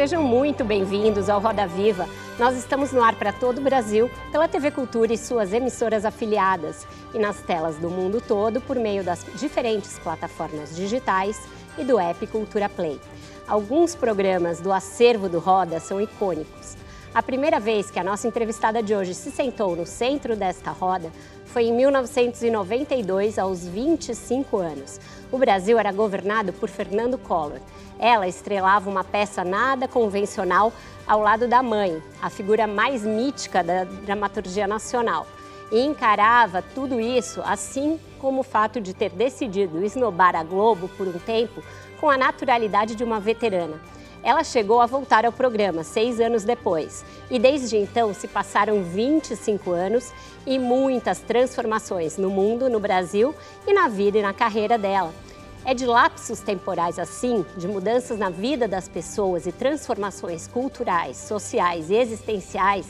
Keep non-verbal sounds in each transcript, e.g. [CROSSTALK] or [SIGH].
Sejam muito bem-vindos ao Roda Viva. Nós estamos no ar para todo o Brasil, pela TV Cultura e suas emissoras afiliadas, e nas telas do mundo todo por meio das diferentes plataformas digitais e do app Cultura Play. Alguns programas do acervo do Roda são icônicos. A primeira vez que a nossa entrevistada de hoje se sentou no centro desta roda foi em 1992, aos 25 anos. O Brasil era governado por Fernando Collor. Ela estrelava uma peça nada convencional ao lado da mãe, a figura mais mítica da dramaturgia nacional. E encarava tudo isso, assim como o fato de ter decidido esnobar a Globo por um tempo, com a naturalidade de uma veterana. Ela chegou a voltar ao programa seis anos depois e desde então se passaram 25 anos e muitas transformações no mundo, no Brasil e na vida e na carreira dela. É de lapsos temporais assim, de mudanças na vida das pessoas e transformações culturais, sociais e existenciais,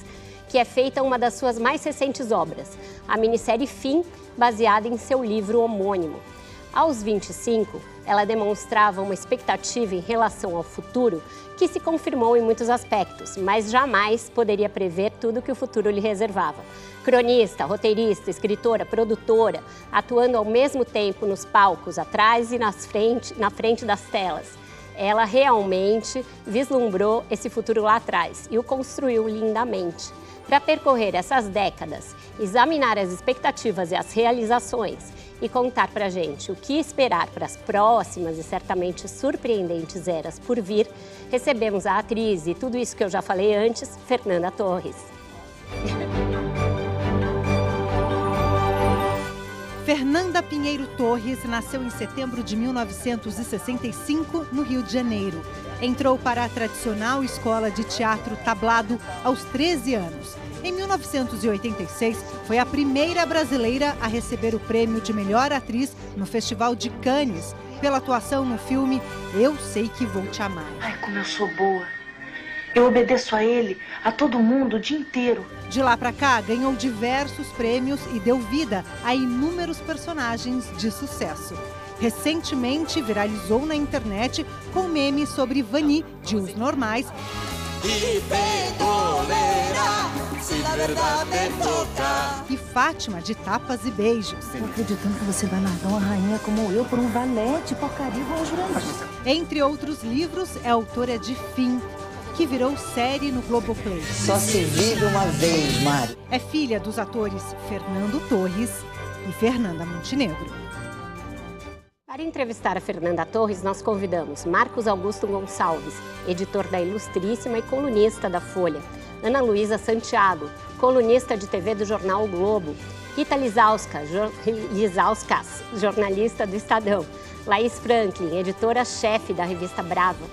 que é feita uma das suas mais recentes obras, a minissérie Fim, baseada em seu livro homônimo. Aos 25, ela demonstrava uma expectativa em relação ao futuro que se confirmou em muitos aspectos, mas jamais poderia prever tudo que o futuro lhe reservava. Cronista, roteirista, escritora, produtora, atuando ao mesmo tempo nos palcos, atrás e nas frente, na frente das telas. Ela realmente vislumbrou esse futuro lá atrás e o construiu lindamente. Para percorrer essas décadas, examinar as expectativas e as realizações e contar para a gente o que esperar para as próximas e certamente surpreendentes eras por vir, recebemos a atriz e tudo isso que eu já falei antes, Fernanda Torres. [LAUGHS] Fernanda Pinheiro Torres nasceu em setembro de 1965, no Rio de Janeiro. Entrou para a tradicional escola de teatro tablado aos 13 anos em 1986, foi a primeira brasileira a receber o prêmio de melhor atriz no Festival de Cannes pela atuação no filme Eu Sei Que Vou Te Amar. Ai, como eu sou boa. Eu obedeço a ele, a todo mundo, o dia inteiro. De lá para cá, ganhou diversos prêmios e deu vida a inúmeros personagens de sucesso. Recentemente viralizou na internet com memes sobre Vani, de Os Normais, e se na verdade toca. E Fátima de tapas e beijos. Tô acreditando que você vai largar uma rainha como eu por um valete, porcaria igual Jurandir. Entre outros livros, é autora de Fim, que virou série no Globoplay. Só se vive uma vez, Mari. É filha dos atores Fernando Torres e Fernanda Montenegro. Para entrevistar a Fernanda Torres, nós convidamos Marcos Augusto Gonçalves, editor da Ilustríssima e colunista da Folha, Ana Luísa Santiago, colunista de TV do jornal o Globo, Rita Lizauskas, jornalista do Estadão, Laís Franklin, editora-chefe da revista Brava,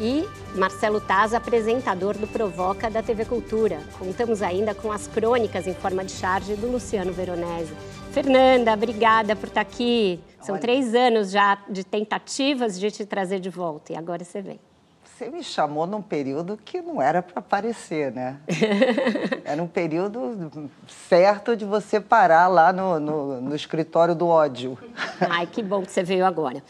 e Marcelo Taz, apresentador do Provoca da TV Cultura. Contamos ainda com as crônicas em forma de charge do Luciano Veronese. Fernanda, obrigada por estar aqui. São Olha. três anos já de tentativas de te trazer de volta e agora você vem. Você me chamou num período que não era para aparecer, né? [LAUGHS] era um período certo de você parar lá no, no, no escritório do ódio. Ai, que bom que você veio agora.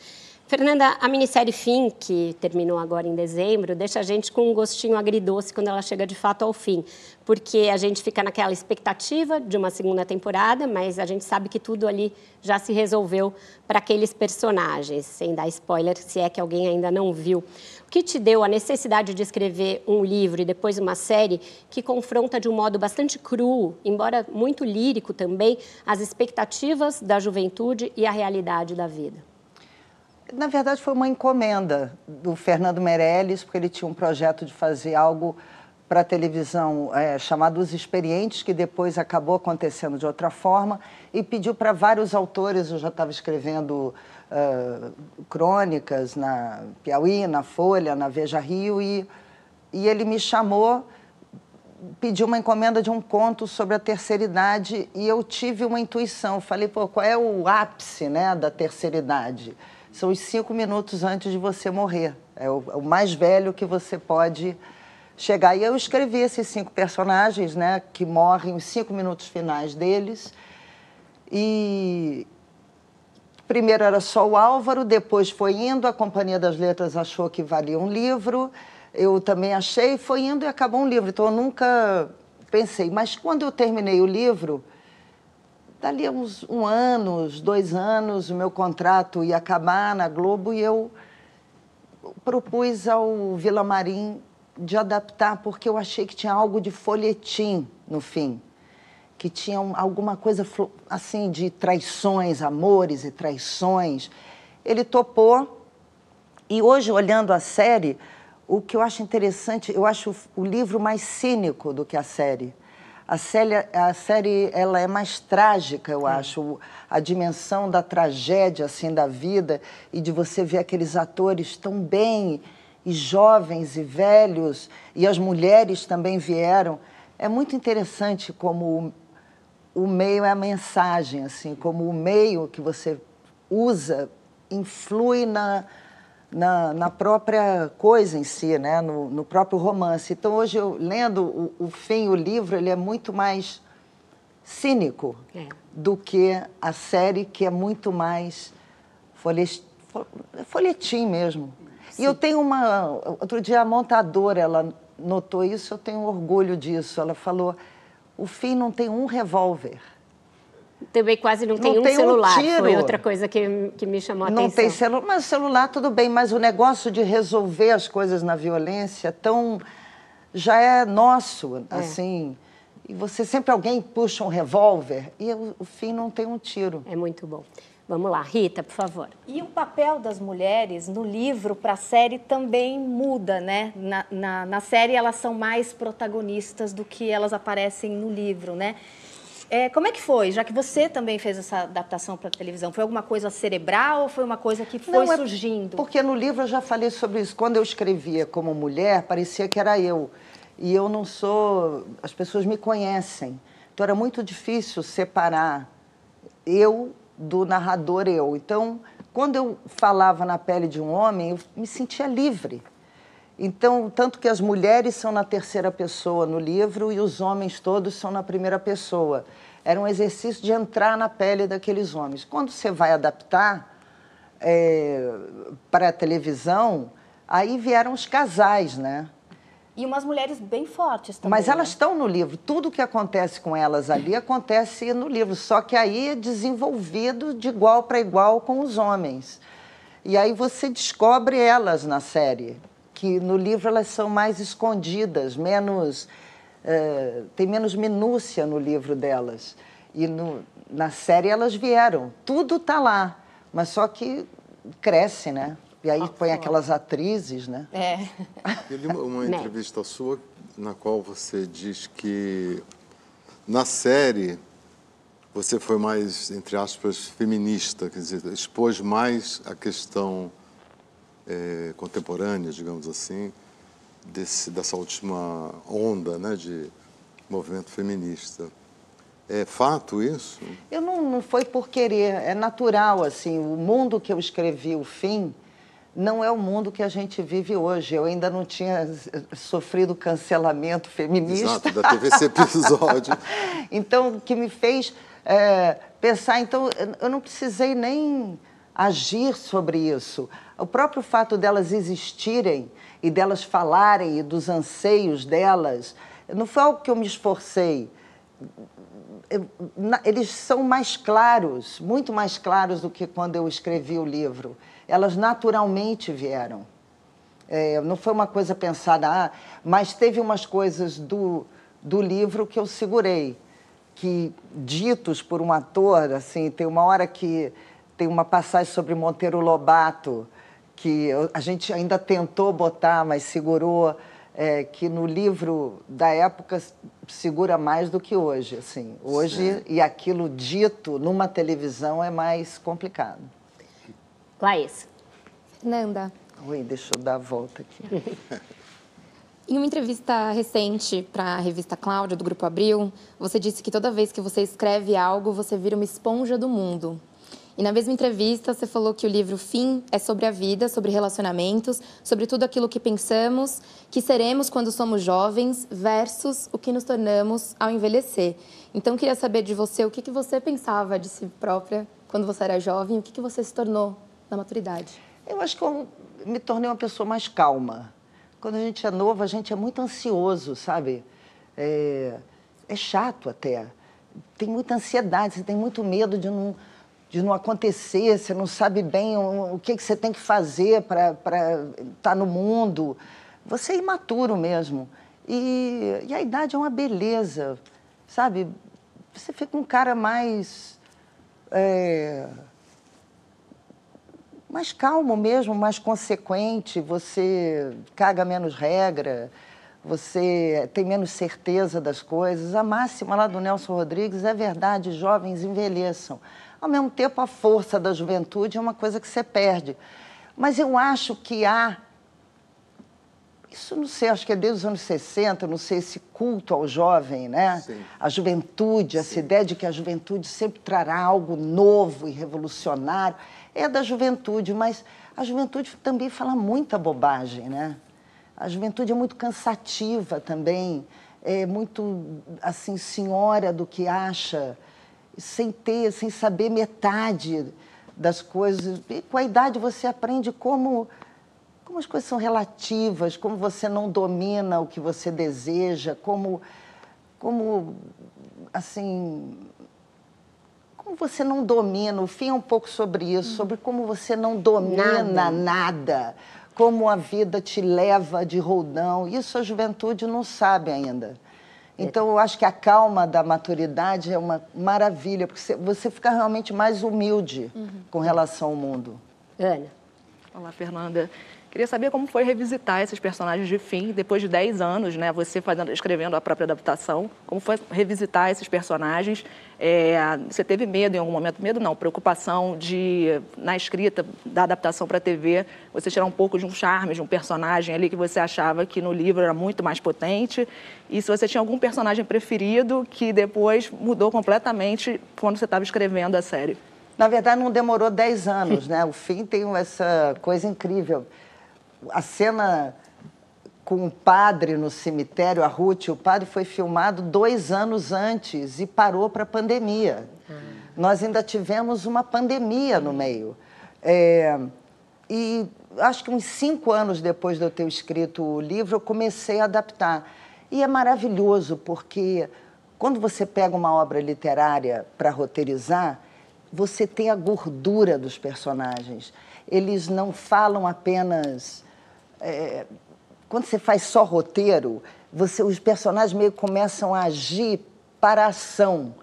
Fernanda, a minissérie Fim, que terminou agora em dezembro, deixa a gente com um gostinho agridoce quando ela chega de fato ao fim, porque a gente fica naquela expectativa de uma segunda temporada, mas a gente sabe que tudo ali já se resolveu para aqueles personagens, sem dar spoiler, se é que alguém ainda não viu. O que te deu a necessidade de escrever um livro e depois uma série que confronta de um modo bastante cru, embora muito lírico também, as expectativas da juventude e a realidade da vida? Na verdade, foi uma encomenda do Fernando Meirelles, porque ele tinha um projeto de fazer algo para a televisão é, chamado Os Experientes, que depois acabou acontecendo de outra forma, e pediu para vários autores, eu já estava escrevendo uh, crônicas na Piauí, na Folha, na Veja Rio, e, e ele me chamou, pediu uma encomenda de um conto sobre a terceira idade, e eu tive uma intuição, falei, pô, qual é o ápice né, da terceira idade? São os cinco minutos antes de você morrer, é o, é o mais velho que você pode chegar. E eu escrevi esses cinco personagens, né, que morrem os cinco minutos finais deles. E primeiro era só o Álvaro, depois foi indo, a Companhia das Letras achou que valia um livro, eu também achei, foi indo e acabou um livro. Então eu nunca pensei, mas quando eu terminei o livro, dali uns um ano, dois anos, o meu contrato ia acabar na Globo e eu propus ao Vila Marim de adaptar, porque eu achei que tinha algo de folhetim no fim, que tinha alguma coisa assim de traições, amores e traições. Ele topou, e hoje, olhando a série, o que eu acho interessante, eu acho o livro mais cínico do que a série. A série, a série ela é mais trágica, eu acho, a dimensão da tragédia assim da vida e de você ver aqueles atores tão bem e jovens e velhos, e as mulheres também vieram. É muito interessante como o, o meio é a mensagem, assim, como o meio que você usa influi na, na, na própria coisa em si, né? no, no próprio romance. Então, hoje, eu lendo o, o fim, o livro, ele é muito mais cínico é. do que a série, que é muito mais folhetim mesmo. Sim. E eu tenho uma. Outro dia a montadora, ela notou isso, eu tenho orgulho disso. Ela falou: o fim não tem um revólver. Também quase não, não tem um tem celular. Um Foi outra coisa que, que me chamou a não atenção. Não tem celular, mas celular tudo bem, mas o negócio de resolver as coisas na violência tão já é nosso, é. assim. E você sempre alguém puxa um revólver e o, o fim não tem um tiro. É muito bom. Vamos lá, Rita, por favor. E o papel das mulheres no livro para a série também muda, né? Na, na, na, série elas são mais protagonistas do que elas aparecem no livro, né? É, como é que foi? Já que você também fez essa adaptação para a televisão, foi alguma coisa cerebral ou foi uma coisa que foi Não, é surgindo? Porque no livro eu já falei sobre isso. Quando eu escrevia como mulher, parecia que era eu. E eu não sou. As pessoas me conhecem. Então era muito difícil separar eu do narrador eu. Então, quando eu falava na pele de um homem, eu me sentia livre. Então, tanto que as mulheres são na terceira pessoa no livro e os homens todos são na primeira pessoa. Era um exercício de entrar na pele daqueles homens. Quando você vai adaptar é, para a televisão, aí vieram os casais, né? E umas mulheres bem fortes também. Mas elas né? estão no livro. Tudo que acontece com elas ali [LAUGHS] acontece no livro. Só que aí é desenvolvido de igual para igual com os homens. E aí você descobre elas na série. Que no livro elas são mais escondidas, menos. É, tem menos minúcia no livro delas. E no, na série elas vieram. Tudo está lá. Mas só que cresce, né? E aí põe aquelas atrizes, né? É. Eu li uma, uma [LAUGHS] entrevista sua na qual você diz que na série você foi mais, entre aspas, feminista, quer dizer, expôs mais a questão é, contemporânea, digamos assim, desse, dessa última onda né, de movimento feminista. É fato isso? Eu não, não foi por querer, é natural, assim, o mundo que eu escrevi, o fim, não é o mundo que a gente vive hoje. Eu ainda não tinha sofrido cancelamento feminista. Exato, teve esse [LAUGHS] episódio. então, o que me fez é, pensar, então, eu não precisei nem agir sobre isso. O próprio fato delas existirem e delas falarem e dos anseios delas, não foi algo que eu me esforcei. Eles são mais claros, muito mais claros do que quando eu escrevi o livro elas naturalmente vieram. É, não foi uma coisa pensada, ah, mas teve umas coisas do, do livro que eu segurei, que ditos por um ator, assim, tem uma hora que tem uma passagem sobre Monteiro Lobato, que a gente ainda tentou botar, mas segurou, é, que no livro da época segura mais do que hoje. Assim. Hoje, Sim. e aquilo dito numa televisão é mais complicado. Laís. Nanda. Oi, deixa eu dar a volta aqui. [LAUGHS] Em uma entrevista recente para a revista Cláudia, do Grupo Abril, você disse que toda vez que você escreve algo, você vira uma esponja do mundo. E na mesma entrevista, você falou que o livro Fim é sobre a vida, sobre relacionamentos, sobre tudo aquilo que pensamos, que seremos quando somos jovens, versus o que nos tornamos ao envelhecer. Então, queria saber de você o que, que você pensava de si própria quando você era jovem o que, que você se tornou na maturidade. Eu acho que eu me tornei uma pessoa mais calma. Quando a gente é novo, a gente é muito ansioso, sabe? É, é chato até. Tem muita ansiedade, você tem muito medo de não de não acontecer, você não sabe bem o, o que, que você tem que fazer para estar tá no mundo. Você é imaturo mesmo. E, e, a idade é uma beleza, sabe? Você fica um cara mais. É, mais calmo mesmo, mais consequente, você caga menos regra, você tem menos certeza das coisas. A máxima lá do Nelson Rodrigues é verdade: jovens envelheçam. Ao mesmo tempo, a força da juventude é uma coisa que você perde. Mas eu acho que há. Isso não sei, acho que é desde os anos 60, não sei, esse culto ao jovem, né? Sim. A juventude, essa Sim. ideia de que a juventude sempre trará algo novo e revolucionário. É da juventude, mas a juventude também fala muita bobagem, né? A juventude é muito cansativa também, é muito, assim, senhora do que acha sem ter, sem saber metade das coisas. E com a idade você aprende como, como as coisas são relativas, como você não domina o que você deseja, como, como assim, como você não domina. O fim é um pouco sobre isso, sobre como você não domina nada. nada como a vida te leva de roldão. Isso a juventude não sabe ainda. Então, eu acho que a calma da maturidade é uma maravilha, porque você fica realmente mais humilde uhum. com relação ao mundo. Ana. Olá, Fernanda. Queria saber como foi revisitar esses personagens de fim, depois de 10 anos, né? Você fazendo, escrevendo a própria adaptação. Como foi revisitar esses personagens? É, você teve medo em algum momento? Medo não, preocupação de, na escrita da adaptação para a TV, você tirar um pouco de um charme, de um personagem ali que você achava que no livro era muito mais potente. E se você tinha algum personagem preferido que depois mudou completamente quando você estava escrevendo a série? Na verdade, não demorou 10 anos, né? O fim tem essa coisa incrível a cena com o padre no cemitério, a Ruth, o padre foi filmado dois anos antes e parou para a pandemia. Uhum. Nós ainda tivemos uma pandemia no meio. É, e acho que uns cinco anos depois de eu ter escrito o livro, eu comecei a adaptar. E é maravilhoso, porque quando você pega uma obra literária para roteirizar, você tem a gordura dos personagens. Eles não falam apenas é, quando você faz só roteiro, você, os personagens meio começam a agir para a ação.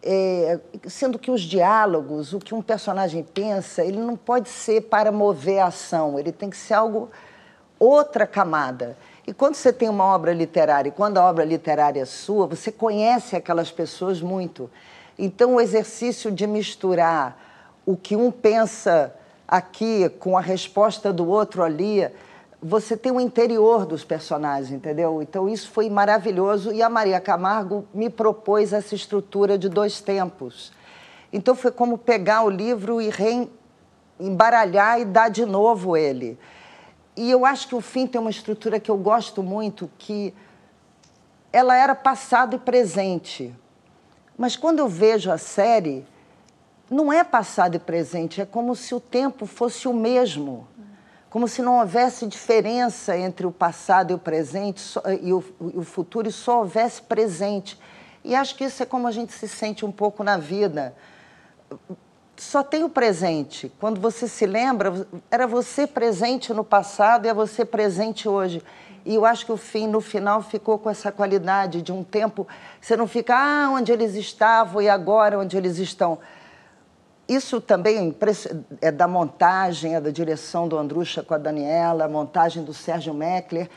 É, sendo que os diálogos, o que um personagem pensa, ele não pode ser para mover a ação, ele tem que ser algo, outra camada. E quando você tem uma obra literária, e quando a obra literária é sua, você conhece aquelas pessoas muito. Então, o exercício de misturar o que um pensa aqui com a resposta do outro ali, você tem o interior dos personagens, entendeu? Então isso foi maravilhoso e a Maria Camargo me propôs essa estrutura de dois tempos. Então foi como pegar o livro e embaralhar e dar de novo ele. E eu acho que o fim tem uma estrutura que eu gosto muito, que ela era passado e presente. Mas quando eu vejo a série, não é passado e presente, é como se o tempo fosse o mesmo como se não houvesse diferença entre o passado e o presente e o, o futuro e só houvesse presente. E acho que isso é como a gente se sente um pouco na vida. Só tem o presente. Quando você se lembra, era você presente no passado e é você presente hoje. E eu acho que o fim, no final, ficou com essa qualidade de um tempo. Você não fica, ah, onde eles estavam e agora onde eles estão isso também é da montagem, é da direção do Andrucha com a Daniela, a montagem do Sérgio Meckler.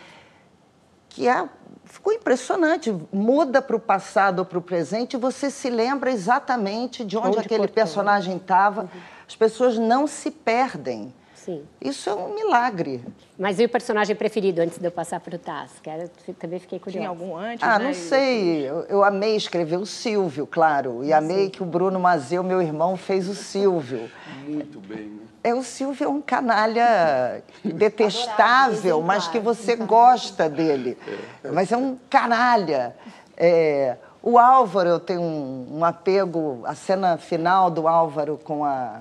que é ficou impressionante. Muda para o passado ou para o presente e você se lembra exatamente de onde, onde aquele personagem estava. Uhum. As pessoas não se perdem. Sim. Isso é um milagre. Mas e o personagem preferido antes de eu passar para o Taz? Que também fiquei curiosa. Tinha algum antes? Ah, né? não sei. Eu, eu, amei escrever o Silvio, claro. E amei Sim. que o Bruno Mazeu, meu irmão, fez o Silvio. Muito bem, né? É, o Silvio é um canalha [LAUGHS] detestável, mas que você gosta dele. É. Mas é um canalha. É, o Álvaro, eu tenho um, um apego, a cena final do Álvaro com a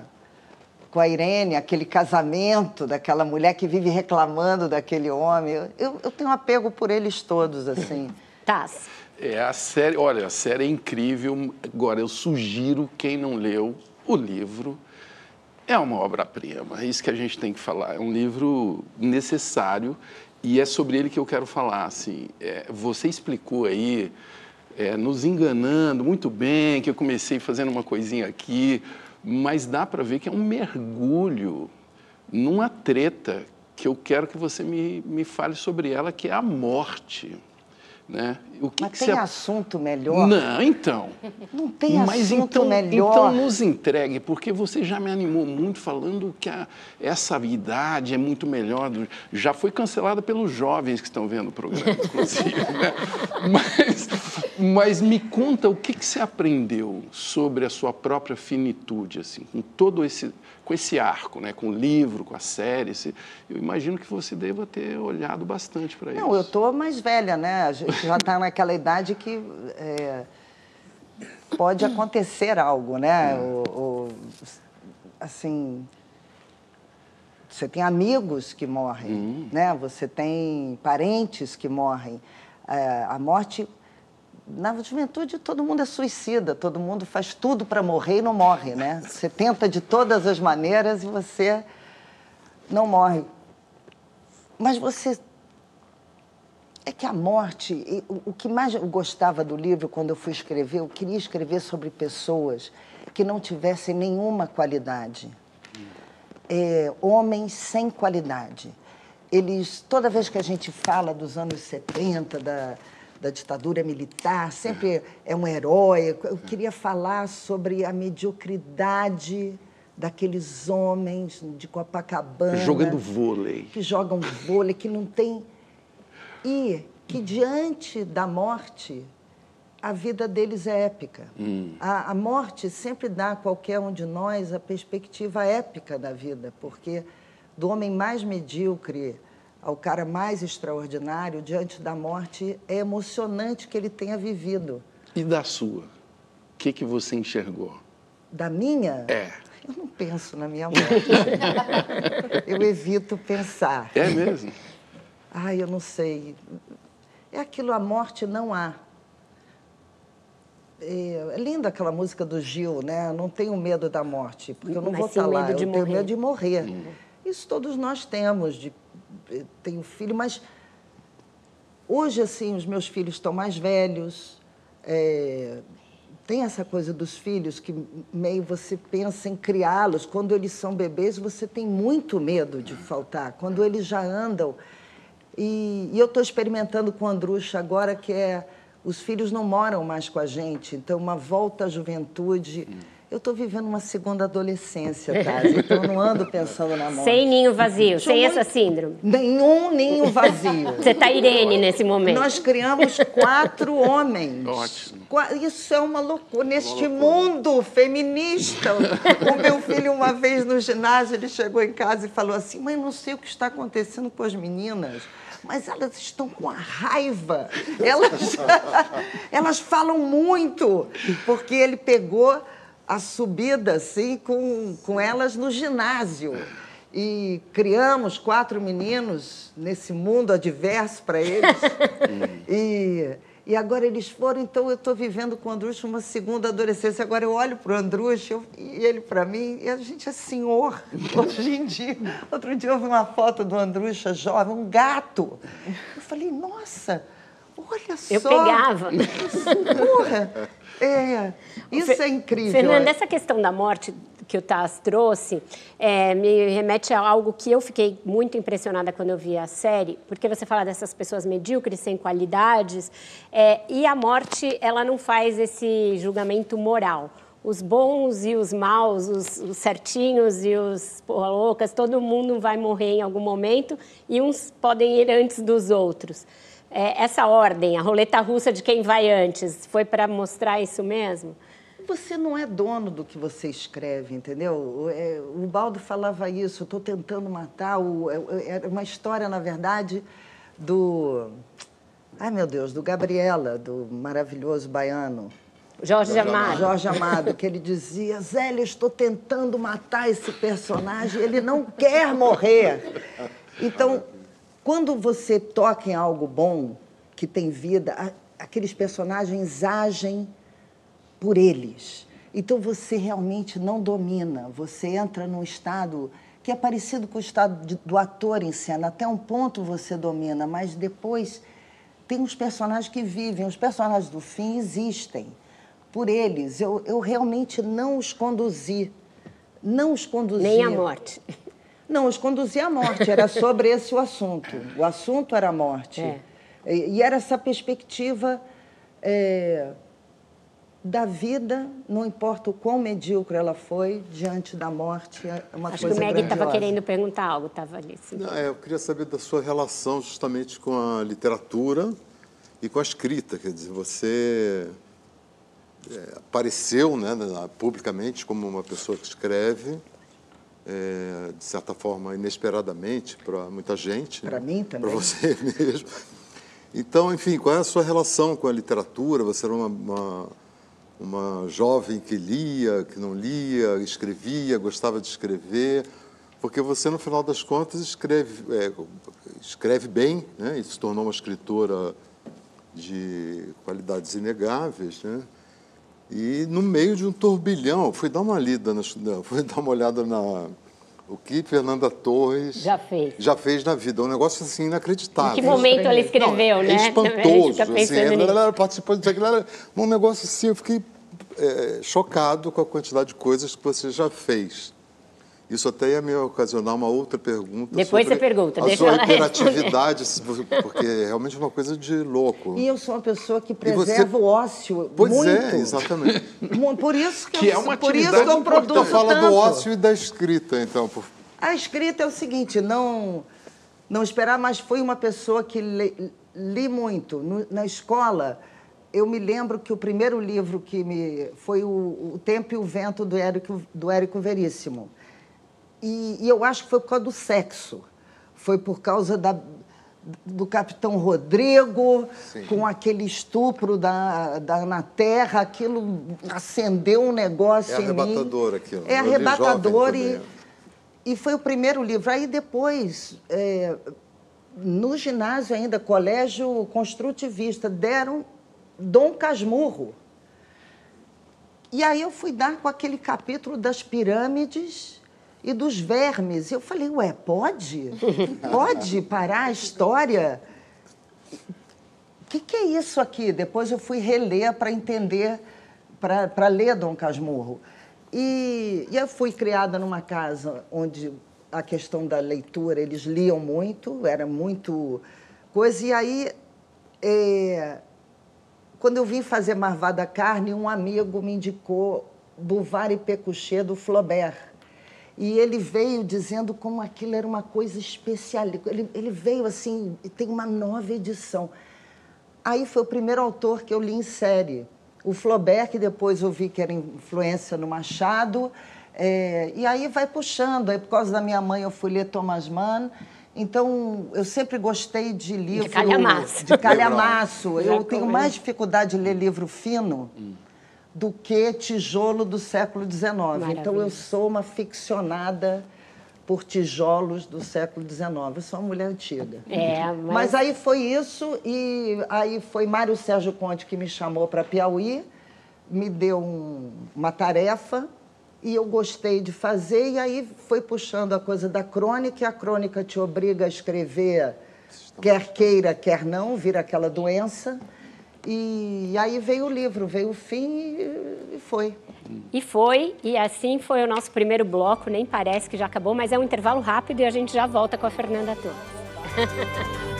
com a Irene, aquele casamento daquela mulher que vive reclamando daquele homem. Eu, eu tenho um apego por eles todos, assim. [LAUGHS] Taz. É, a série, olha, a série é incrível. Agora, eu sugiro, quem não leu o livro, é uma obra-prima. É isso que a gente tem que falar. É um livro necessário e é sobre ele que eu quero falar. Assim, é, você explicou aí, é, nos enganando muito bem, que eu comecei fazendo uma coisinha aqui, mas dá para ver que é um mergulho numa treta que eu quero que você me, me fale sobre ela, que é a morte. Né? O que Mas que tem assunto melhor? Não, então. Não tem Mas assunto então, melhor. Então nos entregue, porque você já me animou muito falando que a, essa idade é muito melhor. Do... Já foi cancelada pelos jovens que estão vendo o programa, [LAUGHS] inclusive. né? mas, mas me conta o que, que você aprendeu sobre a sua própria finitude, assim, com todo esse com esse arco, né? com o livro, com a série. Eu imagino que você deva ter olhado bastante para isso. Não, eu estou mais velha, né? A gente já está naquela idade que é, pode acontecer algo, né? É. Assim, você tem amigos que morrem, uhum. né? Você tem parentes que morrem. É, a morte na juventude todo mundo é suicida, todo mundo faz tudo para morrer e não morre, né? Você tenta de todas as maneiras e você não morre. Mas você é que a morte, o que mais eu gostava do livro quando eu fui escrever, eu queria escrever sobre pessoas que não tivessem nenhuma qualidade. É, homens sem qualidade. Eles, toda vez que a gente fala dos anos 70, da, da ditadura militar, sempre é um herói. Eu queria falar sobre a mediocridade daqueles homens de Copacabana. Jogando vôlei. Que jogam vôlei, que não tem. E que diante da morte, a vida deles é épica. Hum. A, a morte sempre dá a qualquer um de nós a perspectiva épica da vida, porque do homem mais medíocre ao cara mais extraordinário diante da morte, é emocionante que ele tenha vivido. E da sua? O que, que você enxergou? Da minha? É. Eu não penso na minha morte. [LAUGHS] eu evito pensar. É mesmo? Ai, eu não sei. É aquilo, a morte não há. É, é linda aquela música do Gil, né? Não tenho medo da morte, porque eu não Mas vou estar lá. eu tenho medo de morrer. Hum. Isso todos nós temos, de tenho filho, mas hoje, assim, os meus filhos estão mais velhos. É, tem essa coisa dos filhos que meio você pensa em criá-los. Quando eles são bebês, você tem muito medo de faltar. Quando eles já andam. E, e eu estou experimentando com o Andrucha agora, que é. Os filhos não moram mais com a gente, então, uma volta à juventude. Hum eu estou vivendo uma segunda adolescência, Tati, então eu não ando pensando na morte. Sem ninho vazio, sem essa síndrome. Nenhum ninho vazio. Você está Irene nesse momento. Nós criamos quatro homens. Ótimo. Isso é uma loucura. Neste uma loucura. mundo feminista. o meu filho, uma vez no ginásio, ele chegou em casa e falou assim, mãe, não sei o que está acontecendo com as meninas mas elas estão com a raiva. Elas, [LAUGHS] elas falam muito, porque ele pegou a subida assim com, com elas no ginásio. E criamos quatro meninos nesse mundo adverso para eles. [LAUGHS] e, e agora eles foram, então eu estou vivendo com o Andrucho uma segunda adolescência. Agora eu olho para o Andrucho e ele para mim, e a gente é senhor [LAUGHS] hoje em dia. Outro dia eu vi uma foto do Andrucha jovem, um gato. Eu falei, nossa, Olha só! Eu pegava. Porra! É, isso é incrível. Fernanda, essa questão da morte que o Taz trouxe é, me remete a algo que eu fiquei muito impressionada quando eu vi a série, porque você fala dessas pessoas medíocres, sem qualidades, é, e a morte ela não faz esse julgamento moral. Os bons e os maus, os, os certinhos e os porra loucas, todo mundo vai morrer em algum momento e uns podem ir antes dos outros. É, essa ordem, a roleta russa de quem vai antes, foi para mostrar isso mesmo? você não é dono do que você escreve, entendeu? O, é, o Baldo falava isso, estou tentando matar. O, é, é, era uma história, na verdade, do. Ai, meu Deus, do Gabriela, do maravilhoso baiano. Jorge, Jorge Amado. Jorge Amado, que ele dizia: Zélia, estou tentando matar esse personagem, ele não quer morrer. Então, quando você toca em algo bom, que tem vida, aqueles personagens agem por eles. Então você realmente não domina, você entra num estado que é parecido com o estado de, do ator em cena. Até um ponto você domina, mas depois tem os personagens que vivem, os personagens do fim existem por eles. Eu, eu realmente não os conduzi. Não os conduzi. Nem a morte. Não, os conduzi à morte. Era sobre esse o assunto. O assunto era a morte. É. E, e, era essa perspectiva. É, da vida, não importa o quão medíocre ela foi, diante da morte, é uma Acho coisa que o Meg estava querendo perguntar algo, estava ali. Não, é, eu queria saber da sua relação justamente com a literatura e com a escrita. Quer dizer, você é, apareceu né, publicamente como uma pessoa que escreve, é, de certa forma, inesperadamente para muita gente. Para né? mim também. Para você [LAUGHS] mesmo. Então, enfim, qual é a sua relação com a literatura? Você era uma, uma uma jovem que lia, que não lia, escrevia, gostava de escrever, porque você, no final das contas, escreve, é, escreve bem, né? e se tornou uma escritora de qualidades inegáveis, né? E no meio de um turbilhão, fui dar uma lida, [LAUGHS] fui dar uma olhada na o que Fernanda Torres já fez, já fez na vida. Um negócio assim inacreditável. Em que momento ela escreveu, Não, né? É espantoso. Assim, ela, ela participou disso, ela, um negócio assim, eu fiquei é, chocado com a quantidade de coisas que você já fez. Isso até ia me ocasionar uma outra pergunta. Depois você pergunta, a deixa sua ela [LAUGHS] interatividade, porque é realmente uma coisa de louco. E eu sou uma pessoa que preserva você... o ócio pois muito. é, exatamente. [LAUGHS] Por isso que, que eu, é uma por isso que eu produzo Então fala tanto. do ócio e da escrita, então. Por... A escrita é o seguinte, não não esperar, mas foi uma pessoa que li, li muito. No, na escola, eu me lembro que o primeiro livro que me foi o, o Tempo e o Vento do Érico, do Érico Veríssimo. E, e, eu acho que foi por causa do sexo. Foi por causa da, do Capitão Rodrigo, Sim. com aquele estupro da, da, na terra, aquilo acendeu um negócio é em mim. É arrebatador aquilo. É arrebatador e, e foi o primeiro livro. Aí depois, é, no ginásio ainda, colégio construtivista, deram Dom Casmurro. E aí eu fui dar com aquele capítulo das pirâmides e dos vermes. Eu falei, ué, pode? Pode parar a história? O que, que é isso aqui? Depois eu fui reler para entender, para ler Dom Casmurro. E, e eu fui criada numa casa onde a questão da leitura, eles liam muito, era muito coisa. E aí, é, quando eu vim fazer Marvada Carne, um amigo me indicou Bouvard e Pécuchet do Flaubert. E ele veio dizendo como aquilo era uma coisa especial. Ele, ele veio assim, tem uma nova edição. Aí foi o primeiro autor que eu li em série. O Flaubert, que depois eu vi que era influência no Machado. É, e aí vai puxando. Aí, por causa da minha mãe, eu fui ler Thomas Mann. Então, eu sempre gostei de livro... De calhamaço. De [LAUGHS] calhamaço. eu tenho mais dificuldade de ler livro fino hum. Do que tijolo do século XIX. Então, eu sou uma ficcionada por tijolos do século XIX. Eu sou uma mulher antiga. É, mas... mas aí foi isso, e aí foi Mário Sérgio Conte que me chamou para Piauí, me deu um, uma tarefa e eu gostei de fazer, e aí foi puxando a coisa da crônica, e a crônica te obriga a escrever quer queira, quer não, vira aquela doença. E aí veio o livro, veio o fim e foi. E foi, e assim foi o nosso primeiro bloco, nem parece que já acabou, mas é um intervalo rápido e a gente já volta com a Fernanda Torres. [LAUGHS]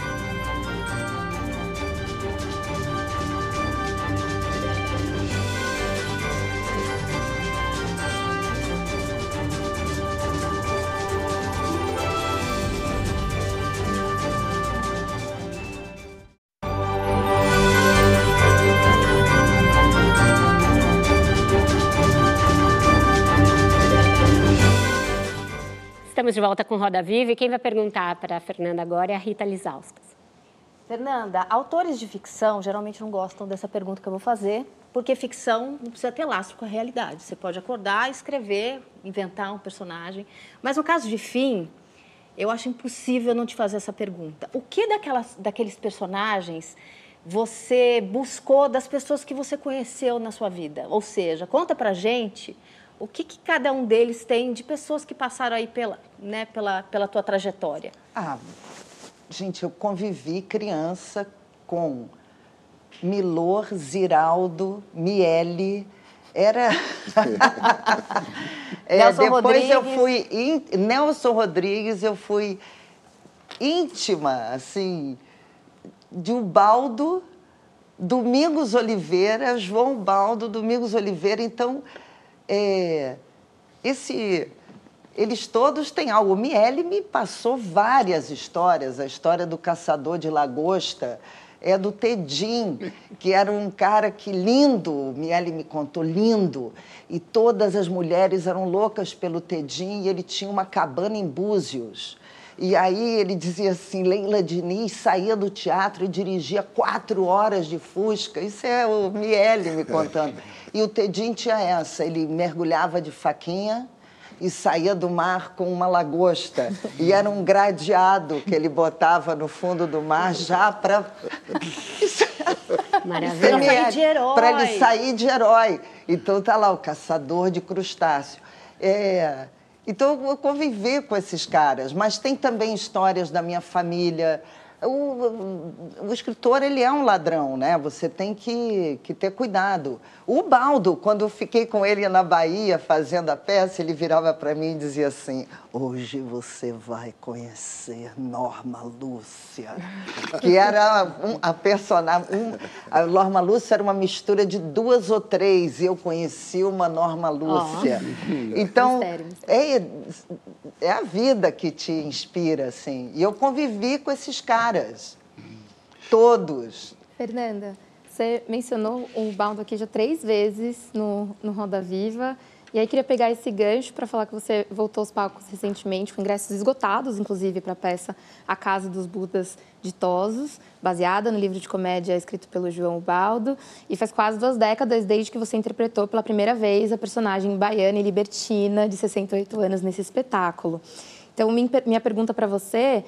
Estamos de volta com Roda Viva e quem vai perguntar para a Fernanda agora é a Rita Lizauskas. Fernanda, autores de ficção geralmente não gostam dessa pergunta que eu vou fazer, porque ficção não precisa ter lastro com a realidade. Você pode acordar, escrever, inventar um personagem. Mas no caso de fim, eu acho impossível não te fazer essa pergunta. O que daquelas, daqueles personagens você buscou das pessoas que você conheceu na sua vida? Ou seja, conta pra gente o que, que, cada um deles tem de pessoas que passaram aí pela, né, pela, pela tua trajetória? Ah, gente, eu convivi criança com Milor, Ziraldo, Miele. Era. [LAUGHS] é, depois Rodrigues. eu fui. In... Nelson Rodrigues, eu fui íntima, assim, de Ubaldo, Domingos Oliveira, João Baldo, Domingos Oliveira. Então é, esse, eles todos têm algo. O Miele me passou várias histórias. A história do caçador de lagosta é do Tedim, que era um cara que lindo, o Miele me contou, lindo. E todas as mulheres eram loucas pelo Tedim e ele tinha uma cabana em Búzios. E aí ele dizia assim, Leila Diniz saía do teatro e dirigia quatro horas de Fusca. Isso é o Miele me contando. [LAUGHS] E o Tedim tinha essa, ele mergulhava de faquinha e saía do mar com uma lagosta. E era um gradeado que ele botava no fundo do mar já para... [LAUGHS] Maravilha. Para ele sair de herói. Então tá lá o caçador de crustáceo. É... Então eu convivi com esses caras, mas tem também histórias da minha família. O, o, escritor ele é um ladrão, né? Você tem que, que ter cuidado. O Baldo, quando eu fiquei com ele na Bahia fazendo a peça, ele virava para mim e dizia assim: Hoje você vai conhecer Norma Lúcia, [LAUGHS] que era um, a personagem. Um, a Norma Lúcia era uma mistura de duas ou três. E eu conheci uma Norma Lúcia. Oh. [LAUGHS] Então é, é a vida que te inspira, assim. E eu convivi com esses caras, todos. Fernanda. Você mencionou o Baldo aqui já três vezes no, no Roda Viva. E aí queria pegar esse gancho para falar que você voltou aos palcos recentemente, com ingressos esgotados, inclusive, para a peça A Casa dos Budas Ditosos, baseada no livro de comédia escrito pelo João Baldo. E faz quase duas décadas desde que você interpretou pela primeira vez a personagem baiana e libertina de 68 anos nesse espetáculo. Então, minha pergunta para você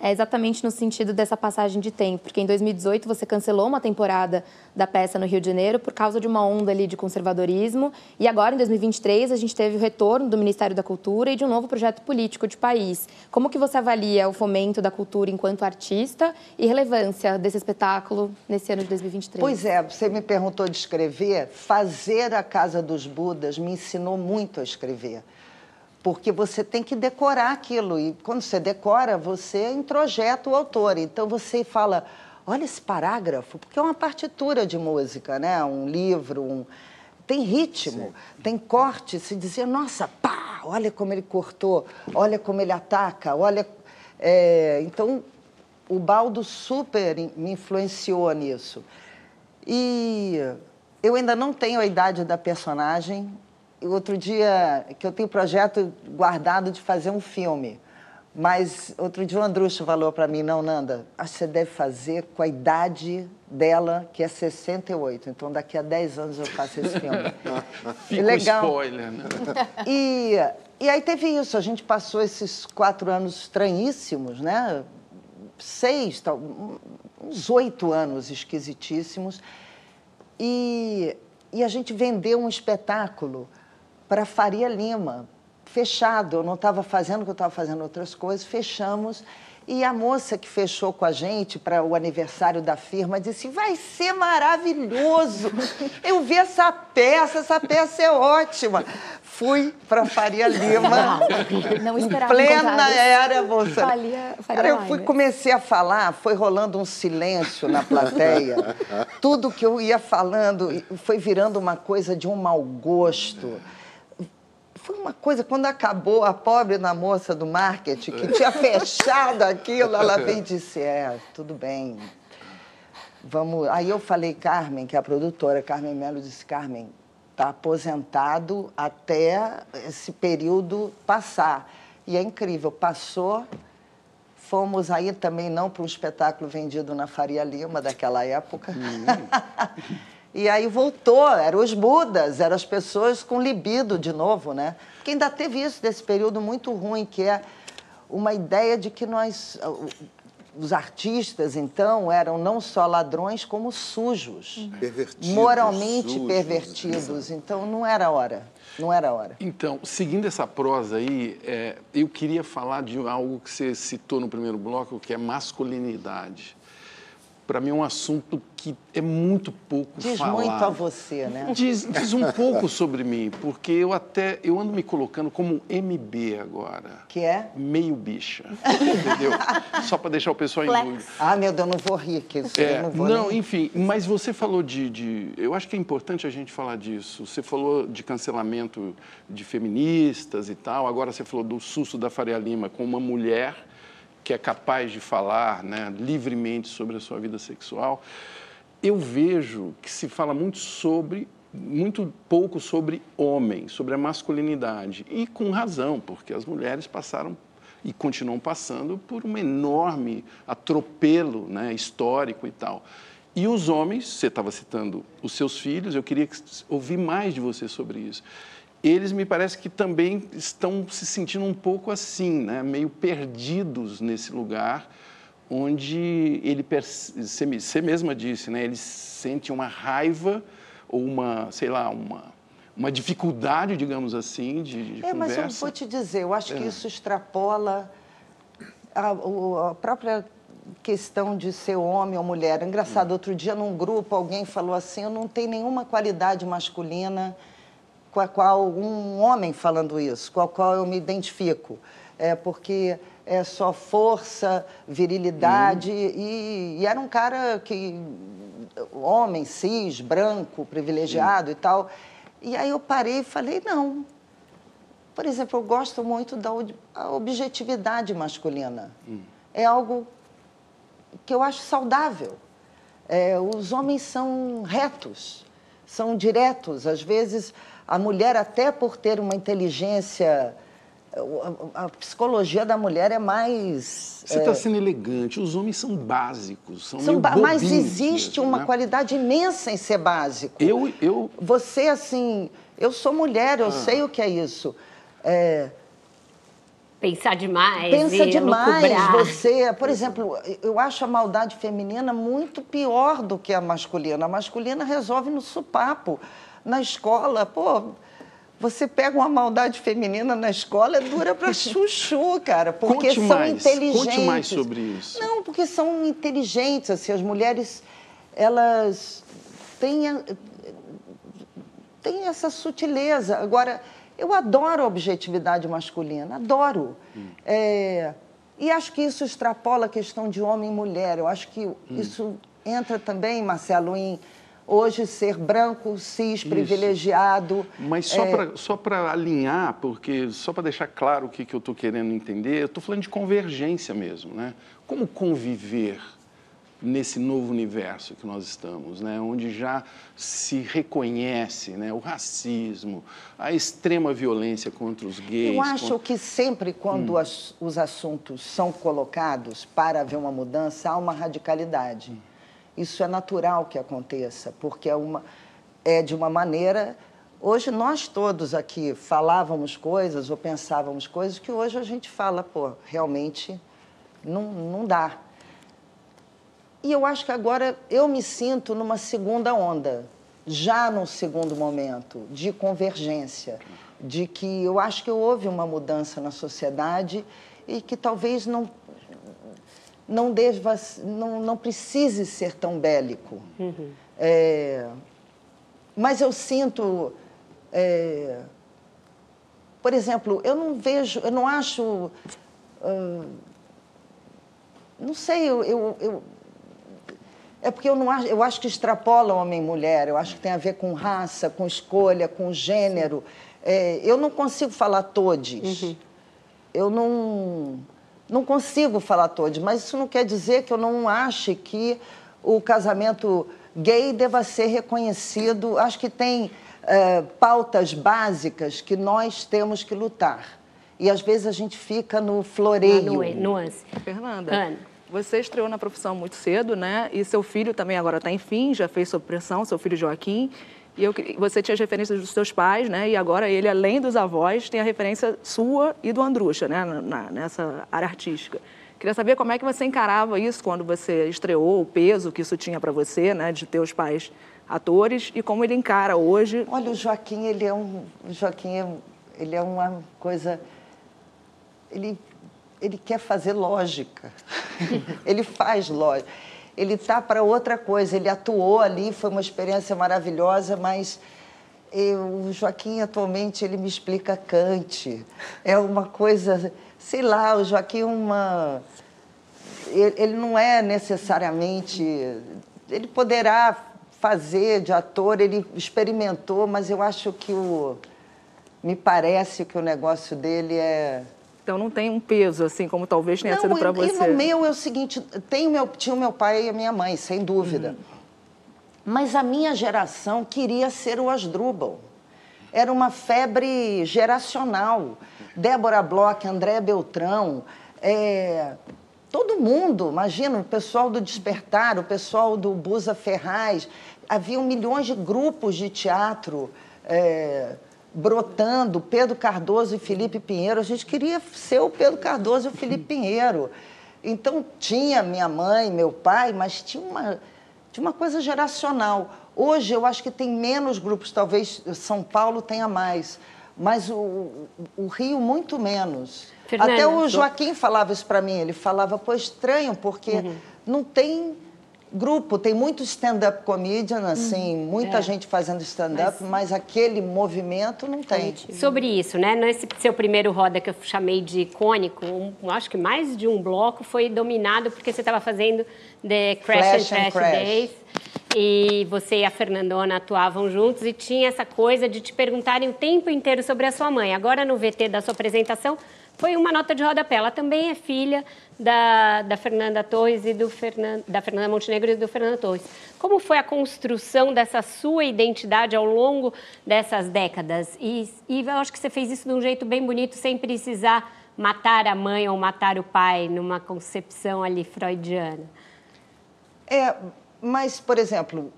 é exatamente no sentido dessa passagem de tempo, porque em 2018 você cancelou uma temporada da peça no Rio de Janeiro por causa de uma onda ali de conservadorismo, e agora em 2023 a gente teve o retorno do Ministério da Cultura e de um novo projeto político de país. Como que você avalia o fomento da cultura enquanto artista e relevância desse espetáculo nesse ano de 2023? Pois é, você me perguntou de escrever, fazer a Casa dos Budas me ensinou muito a escrever porque você tem que decorar aquilo. E quando você decora, você introjeta o autor. Então você fala, olha esse parágrafo, porque é uma partitura de música, né? um livro, um... tem ritmo, Sim. tem corte. Se dizia, nossa, pá, olha como ele cortou, olha como ele ataca, olha. É... Então, o Baldo super me influenciou nisso. E eu ainda não tenho a idade da personagem, outro dia, que eu tenho projeto guardado de fazer um filme. Mas outro dia o Andrucho falou para mim, não, Nanda, acho que você deve fazer com a idade dela, que é 68. Então daqui a 10 anos eu faço esse filme. [LAUGHS] Fica legal. spoiler, né? E, e aí teve isso, a gente passou esses quatro anos estranhíssimos, né? Seis, tal, uns oito anos esquisitíssimos. E, e a gente vendeu um espetáculo para Faria Lima, fechado. Eu não estava fazendo, porque eu estava fazendo outras coisas. Fechamos E a moça que fechou com a gente para o aniversário da firma disse: vai ser maravilhoso. Eu vi essa peça, essa peça é ótima. Fui para Faria Lima. Não em esperava plena era, moça. Faria, Faria eu fui, comecei a falar, foi rolando um silêncio na plateia. Tudo que eu ia falando foi virando uma coisa de um mau gosto. Foi uma coisa, quando acabou, a pobre da moça do marketing, que tinha [LAUGHS] fechado aquilo, ela veio e disse, é, tudo bem, vamos... Aí eu falei, Carmen, que é a produtora, Carmen Melo, disse, Carmen, está aposentado até esse período passar. E é incrível, passou, fomos aí também não para um espetáculo vendido na Faria Lima daquela época. [LAUGHS] E aí voltou, eram os Budas, eram as pessoas com libido de novo, né? Porque ainda teve isso desse período muito ruim, que é uma ideia de que nós, os artistas, então, eram não só ladrões, como sujos. Pervertidos, Moralmente sujos, pervertidos. Então, não era hora. Não era hora. Então, seguindo essa prosa aí, é, eu queria falar de algo que você citou no primeiro bloco, que é masculinidade. Para mim é um assunto que é muito pouco Diz falado. muito a você, né? Diz, diz um pouco sobre mim, porque eu até eu ando me colocando como MB agora. Que é? Meio bicha. Entendeu? [LAUGHS] Só para deixar o pessoal em dúvida. Ah, meu Deus, eu não vou rir, que isso É, eu não vou não, enfim, mas você falou de, de. Eu acho que é importante a gente falar disso. Você falou de cancelamento de feministas e tal, agora você falou do susto da Faria Lima com uma mulher que é capaz de falar né, livremente sobre a sua vida sexual. Eu vejo que se fala muito sobre. Muito pouco sobre homem, sobre a masculinidade. E com razão, porque as mulheres passaram e continuam passando por um enorme atropelo né, histórico e tal. E os homens, você estava citando os seus filhos, eu queria ouvir mais de você sobre isso. Eles me parece que também estão se sentindo um pouco assim, né, meio perdidos nesse lugar onde ele você, mesma disse, né, eles sentem uma raiva ou uma, sei lá, uma uma dificuldade, digamos assim, de, de é, conversa. mas eu vou te dizer, eu acho que isso extrapola a, a própria questão de ser homem ou mulher. Engraçado, outro dia num grupo alguém falou assim, eu não tenho nenhuma qualidade masculina com a qual um homem falando isso, com a qual eu me identifico. É porque é só força, virilidade e, e era um cara que homem cis, branco, privilegiado e tal. E aí eu parei e falei não. Por exemplo, eu gosto muito da objetividade masculina. É algo que eu acho saudável. É, os homens são retos, são diretos. Às vezes, a mulher, até por ter uma inteligência. A, psicologia da mulher é mais. Você está sendo elegante, os homens são básicos, são, São meio ba- mas existe mesmo, uma né? qualidade imensa em ser básico. Eu, eu, Você, assim, eu sou mulher, eu sei o que é isso. É, Pensar demais. pensa e demais lucubrar. você. Por exemplo, eu acho a maldade feminina muito pior do que a masculina. A masculina resolve no supapo. Na escola, pô, você pega uma maldade feminina na escola, é dura pra [LAUGHS] chuchu, cara. Porque Conte são mais, inteligentes. conte mais sobre isso. Não, porque são inteligentes, assim, as mulheres, elas têm, a- têm essa sutileza. Agora, eu adoro a objetividade masculina, adoro. É, e acho que isso extrapola a questão de homem e mulher. Eu acho que isso entra também, Marcelo, em hoje ser branco, cis, privilegiado. Mas só É, para alinhar, porque só para deixar claro o que, que eu estou querendo entender, eu estou falando de convergência mesmo, né? Como conviver nesse novo universo que nós estamos, né? Onde já se reconhece, né? O racismo, a extrema violência contra os gays. Eu acho contra- que sempre quando as- os assuntos são colocados para haver uma mudança, há uma radicalidade. Isso é natural que aconteça, porque é, uma, é de uma maneira. Hoje nós todos aqui falávamos coisas ou pensávamos coisas que hoje a gente fala, pô, realmente não, não dá. E eu acho que agora eu me sinto numa segunda onda, já num segundo momento de convergência, de que eu acho que houve uma mudança na sociedade e que talvez não não, deva, não, não precise ser tão bélico. Uhum. É, mas eu sinto. É, por exemplo, eu não vejo, eu não acho. Uh, não sei, eu, eu, eu, é porque eu não acho, eu acho que extrapola homem e mulher, eu acho que tem a ver com raça, com escolha, com gênero. É, eu não consigo falar todes. Uhum. Eu não, não consigo falar todes, mas isso não quer dizer que eu não ache que o casamento gay deva ser reconhecido. Acho que tem é, pautas básicas que nós temos que lutar. E às vezes a gente fica no floreio. Na nuance. Fernanda, Ana. você estreou na profissão muito cedo, né? E seu filho também agora está em fim, já fez sua pressão, seu filho Joaquim. E eu, você tinha as referências dos seus pais, né? E agora ele, além dos avós, tem a referência sua e do Andrucha, né? Na, nessa área artística. Queria saber como é que você encarava isso quando você estreou, o peso que isso tinha para você, né? De ter os pais atores e como ele encara hoje. Olha, o Joaquim, ele é um, Joaquim, é, ele é uma coisa, ele, ele quer fazer lógica. [LAUGHS] ele faz lógica. Ele tá para outra coisa. Ele atuou ali, foi uma experiência maravilhosa, mas eu, o Joaquim atualmente ele me explica Kant. É uma coisa, sei lá, o Joaquim uma ele, ele não é necessariamente ele poderá fazer de ator, ele experimentou, mas eu acho que o. Me parece que o negócio dele é. Então não tem um peso, assim, como talvez tenha não, sido para você. E no meu é o seguinte: tem o meu, tinha o meu pai e a minha mãe, sem dúvida. Uhum. Mas a minha geração queria ser o Asdrubal. Era uma febre geracional. Débora Bloch, André Beltrão, é, todo mundo, imagina, o pessoal do Despertar, o pessoal do Busa Ferraz, haviam milhões de grupos de teatro é, brotando, Pedro Cardoso e Felipe Pinheiro. A gente queria ser o Pedro Cardoso e o Felipe Pinheiro. Então tinha minha mãe, meu pai, mas tinha uma, tinha uma coisa geracional. Hoje eu acho que tem menos grupos, talvez São Paulo tenha mais, mas o, o Rio muito menos. Fernanda, Até o Joaquim falava isso para mim, ele falava, pô, estranho, porque uhum. não tem grupo, tem muito stand-up comedian, assim, hum, muita é. gente fazendo stand-up, mas... mas... aquele movimento não tem. Sobre isso, né? Nesse seu primeiro roda que eu chamei de icônico, um, acho que mais de um bloco foi dominado porque você estava fazendo The Crash Flash and, and Crash Days. E você e a Fernandona atuavam juntos e tinha essa coisa de te perguntarem o tempo inteiro sobre a sua mãe. Agora, no VT da sua apresentação, foi uma nota de rodapé. Ela também é filha da, da Fernanda Torres e do Fernan, da Fernanda Montenegro e do Fernando Torres. Como foi a construção dessa sua identidade ao longo dessas décadas? E, e eu acho que você fez isso de um jeito bem bonito, sem precisar matar a mãe ou matar o pai numa concepção ali freudiana. É, mas, por exemplo,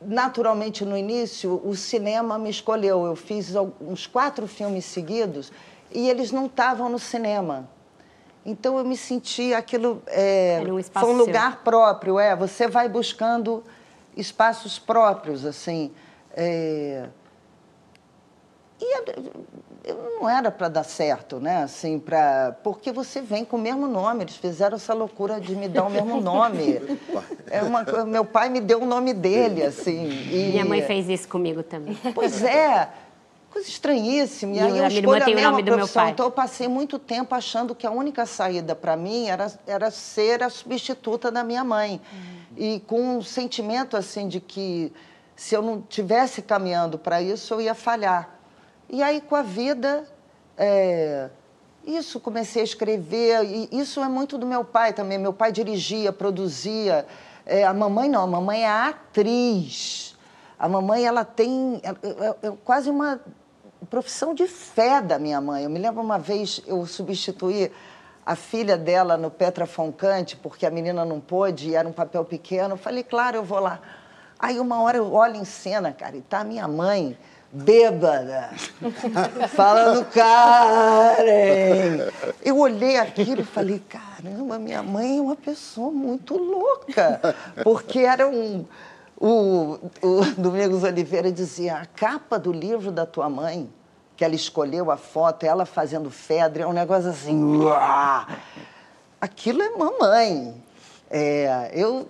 naturalmente no início o cinema me escolheu. Eu fiz uns quatro filmes seguidos e eles não estavam no cinema. Então eu me senti aquilo é, um foi um lugar seu. próprio, é. Você vai buscando espaços próprios, assim. É, e não era para dar certo, né? Assim, para porque você vem com o mesmo nome. Eles fizeram essa loucura de me dar o mesmo [LAUGHS] nome. É uma, meu pai me deu o nome dele, assim. E... Minha mãe fez isso comigo também. Pois é. Coisa estranhíssima. E aí eu escolho a mesma profissão. Então eu passei muito tempo achando que a única saída para mim era, era ser a substituta da minha mãe. Uhum. E com um sentimento assim de que se eu não tivesse caminhando para isso, eu ia falhar. E aí com a vida, é, isso, comecei a escrever. E isso é muito do meu pai também. Meu pai dirigia, produzia. É, a mamãe não, a mamãe é atriz. A mamãe, ela tem é, é, é quase uma profissão de fé da minha mãe. Eu me lembro uma vez eu substituí a filha dela no Petra Foncante, porque a menina não pôde e era um papel pequeno. Eu falei, claro, eu vou lá. Aí uma hora eu olho em cena, cara, e tá minha mãe bêbada, [LAUGHS] falando Karen. Eu olhei aquilo e falei, caramba, minha mãe é uma pessoa muito louca, porque era um o, o [LAUGHS] Domingos Oliveira dizia: a capa do livro da tua mãe, que ela escolheu a foto, ela fazendo fedra, é um negócio assim. Uá! aquilo é mamãe. É, eu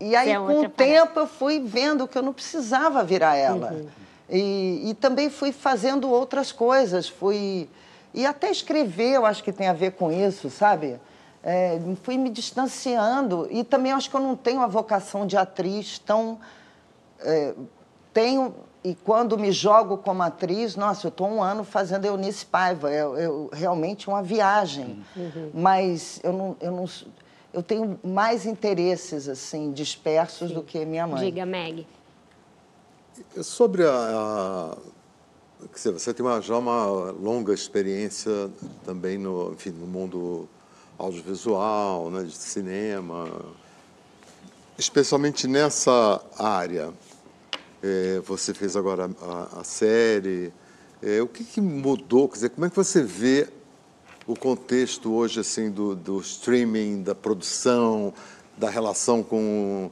e aí, é com o tempo, eu fui vendo que eu não precisava virar ela. Uhum. E, e, também fui fazendo outras coisas, fui... E até escrever, eu acho que tem a ver com isso, sabe? É, fui me distanciando. E também acho que eu não tenho a vocação de atriz tão... É, tenho... E quando me jogo como atriz, nossa, eu estou um ano fazendo Eunice Paiva. É, realmente uma viagem. Uhum. Mas eu não, eu não eu tenho mais interesses assim dispersos Sim. do que minha mãe. Diga, Meg. Sobre a, a você tem uma, já uma longa experiência também no, enfim, no mundo audiovisual, né, de cinema, especialmente nessa área. É, você fez agora a, a série. É, o que, que, mudou? Quer dizer, como é que você vê o contexto hoje assim do, do streaming, da produção, da relação com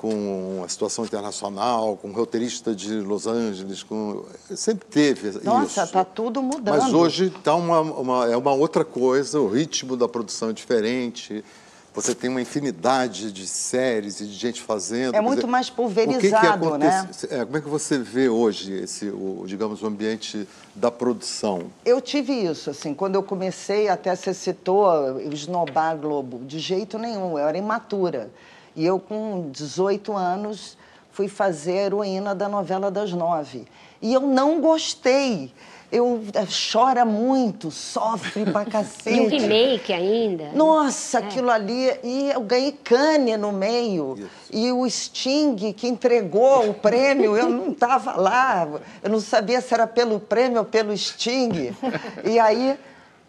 com a situação internacional, com o roteirista de Los Angeles, com... sempre teve Nossa, isso. Nossa, está tudo mudando. Mas hoje tá uma, uma, é uma outra coisa, o ritmo da produção é diferente, você tem uma infinidade de séries e de gente fazendo. É muito dizer, mais pulverizado, o que que né? É, como é que você vê hoje esse, o, digamos, o ambiente da produção? Eu tive isso, assim, quando eu comecei, até você citou esnobar Globo, de jeito nenhum, eu era imatura. E eu, com 18 anos, fui fazer a heroína da novela das nove. E eu não gostei eu eh, chora muito, sofre pra [LAUGHS] cacete. E o remake ainda. Nossa, é. aquilo ali. E eu ganhei cane no meio. Isso. E o Sting, que entregou o prêmio, eu não estava lá. Eu não sabia se era pelo prêmio ou pelo Sting. [LAUGHS] E aí.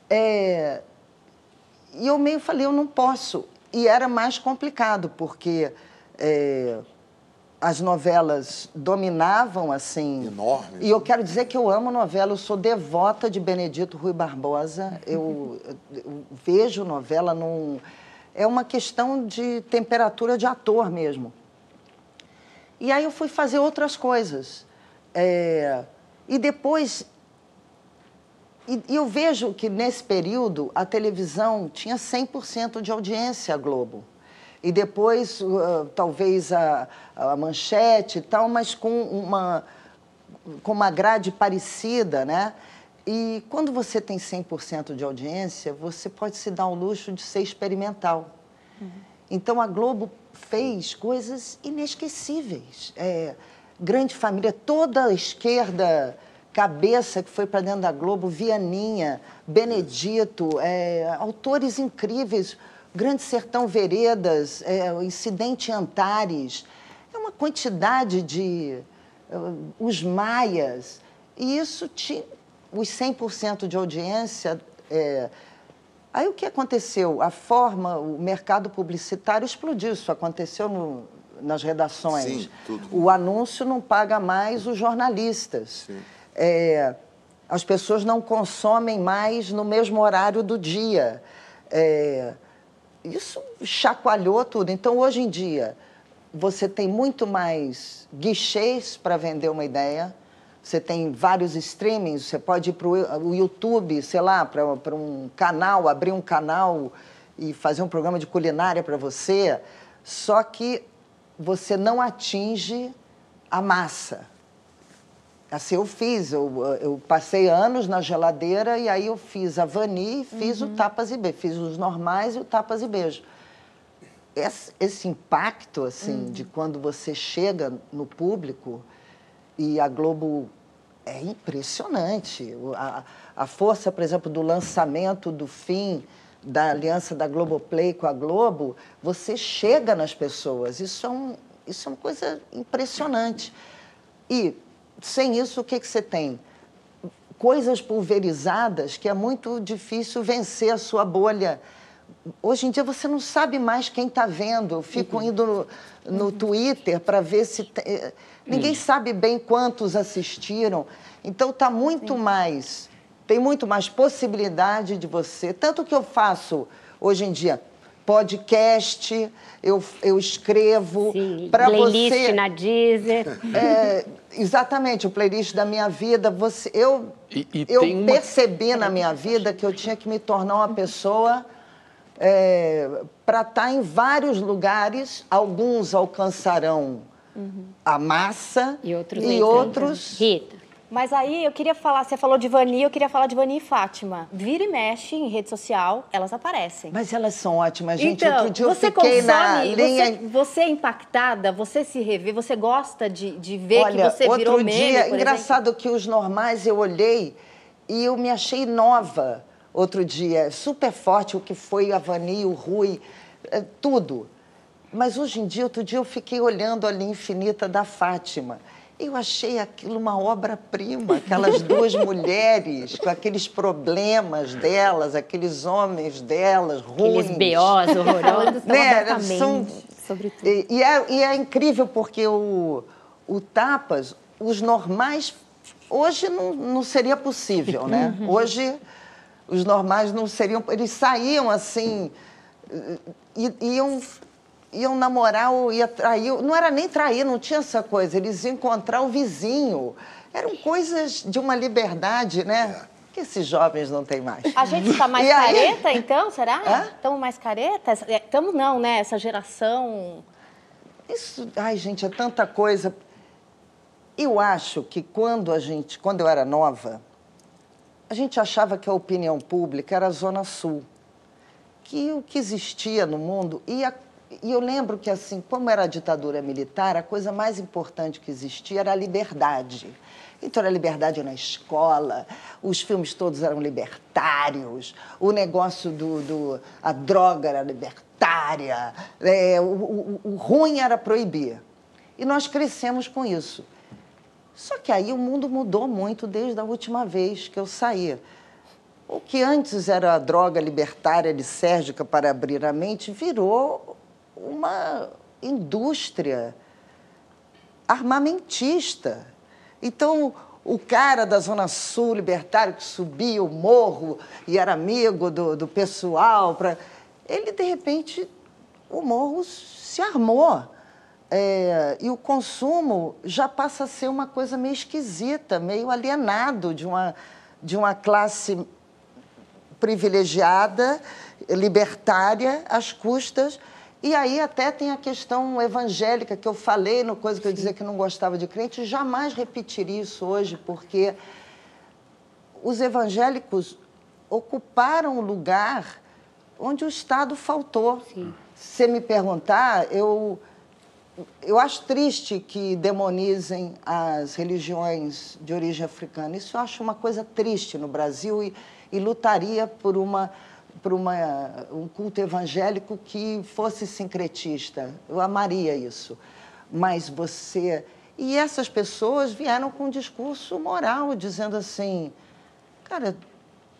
É... E eu meio falei, eu não posso. E era mais complicado, porque. É as novelas dominavam assim. Enorme. E eu quero dizer que eu amo novela, eu sou devota de Benedito Rui Barbosa. Eu, [LAUGHS] eu vejo novela num. É uma questão de temperatura de ator mesmo. E aí eu fui fazer outras coisas. É... E depois. E, e eu vejo que nesse período a televisão tinha 100% de audiência, a Globo e depois uh, talvez a, a manchete e tal, mas com uma, com uma grade parecida, né? E quando você tem 100% de audiência, você pode se dar o luxo de ser experimental. Uhum. Então a Globo fez coisas inesquecíveis. É, grande família, toda a esquerda cabeça que foi para dentro da Globo, Vianinha, Benedito, é, autores incríveis. Grande Sertão Veredas, é, Incidente Antares, é uma quantidade de. Uh, os Maias, e isso tinha os 100% de audiência. É, aí o que aconteceu? A forma, o mercado publicitário explodiu, isso aconteceu no, nas redações. Sim, tudo. O anúncio não paga mais os jornalistas. É, as pessoas não consomem mais no mesmo horário do dia. É, isso chacoalhou tudo. Então, hoje em dia, você tem muito mais guichês para vender uma ideia. Você tem vários streamings, você pode ir para o YouTube, sei lá, para um canal, abrir um canal e fazer um programa de culinária para você. Só que você não atinge a massa. Assim, eu fiz, eu, eu passei anos na geladeira e aí eu fiz a Vani, fiz uhum. o tapas e beijo, fiz os normais e o tapas e beijo. Esse, esse impacto, assim, uhum. de quando você chega no público e a Globo é impressionante. A, a força, por exemplo, do lançamento do fim da aliança da Globoplay com a Globo, você chega nas pessoas. Isso é, um, isso é uma coisa impressionante. E sem isso, o que, que você tem? Coisas pulverizadas que é muito difícil vencer a sua bolha. Hoje em dia você não sabe mais quem está vendo. Eu fico uhum. indo no, no uhum. Twitter para ver se. Te... Eh, ninguém uhum. sabe bem quantos assistiram. Então está muito mais. Tem muito mais possibilidade de você. Tanto que eu faço hoje em dia podcast, eu, eu escrevo para você. Playlist na Deezer. É, exatamente, o playlist da minha vida. Você, eu e, e eu percebi uma... na minha vida que eu tinha que me tornar uma pessoa é, para estar tá em vários lugares. Alguns alcançarão uhum. a massa e outros. E outros... Rita. Mas aí eu queria falar, você falou de Vani, eu queria falar de Vani e Fátima. Vira e mexe em rede social, elas aparecem. Mas elas são ótimas, gente. Então, Outro dia você eu fiquei consome, na linha... Você, você é impactada, você se revê, você gosta de, de ver Olha, que você virou outro dia, engraçado exemplo? que os normais eu olhei e eu me achei nova outro dia. Super forte o que foi a Vani, o Rui, é, tudo. Mas hoje em dia, outro dia eu fiquei olhando a linha infinita da Fátima. Eu achei aquilo uma obra-prima, aquelas duas [LAUGHS] mulheres com aqueles problemas delas, aqueles homens delas, ruins. Aqueles B.O.s horrorosos, né? São. E, e, é, e é incrível porque o, o Tapas, os normais, hoje não, não seria possível, né? Uhum. Hoje os normais não seriam... Eles saíam assim, iam iam namorar ou ia trair. Não era nem trair, não tinha essa coisa. Eles iam encontrar o vizinho. Eram coisas de uma liberdade, né? É. Que esses jovens não têm mais. A gente está mais [LAUGHS] e careta, aí... então, será? Estamos mais caretas? Estamos não, né? Essa geração. Isso, ai, gente, é tanta coisa. Eu acho que quando a gente, quando eu era nova, a gente achava que a opinião pública era a Zona Sul. Que o que existia no mundo ia e eu lembro que, assim, como era a ditadura militar, a coisa mais importante que existia era a liberdade. Então, era liberdade na escola, os filmes todos eram libertários, o negócio do. do a droga era libertária, é, o, o, o ruim era proibir. E nós crescemos com isso. Só que aí o mundo mudou muito desde a última vez que eu saí. O que antes era a droga libertária lisérgica para abrir a mente virou uma indústria armamentista. Então, o cara da Zona Sul libertário que subia o morro e era amigo do, do pessoal, pra... ele, de repente, o morro se armou. É, e o consumo já passa a ser uma coisa meio esquisita, meio alienado de uma, de uma classe privilegiada, libertária, às custas e aí até tem a questão evangélica que eu falei no coisa que eu dizia que não gostava de crente, jamais repetiria isso hoje, porque os evangélicos ocuparam o lugar onde o Estado faltou. Sim. Se me perguntar, eu eu acho triste que demonizem as religiões de origem africana. Isso eu acho uma coisa triste no Brasil e, e lutaria por uma para um culto evangélico que fosse sincretista. Eu amaria isso. Mas você. E essas pessoas vieram com um discurso moral, dizendo assim: cara,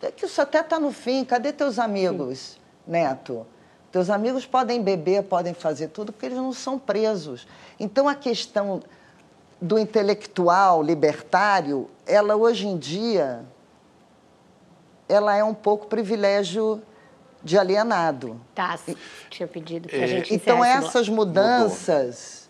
é que isso até está no fim, cadê teus amigos. Neto? Teus amigos podem beber, podem fazer tudo, porque eles não são presos. Então a questão do intelectual libertário, ela hoje em dia, ela é um pouco privilégio de alienado. Tá, tinha pedido para a é, gente Então, essas mudanças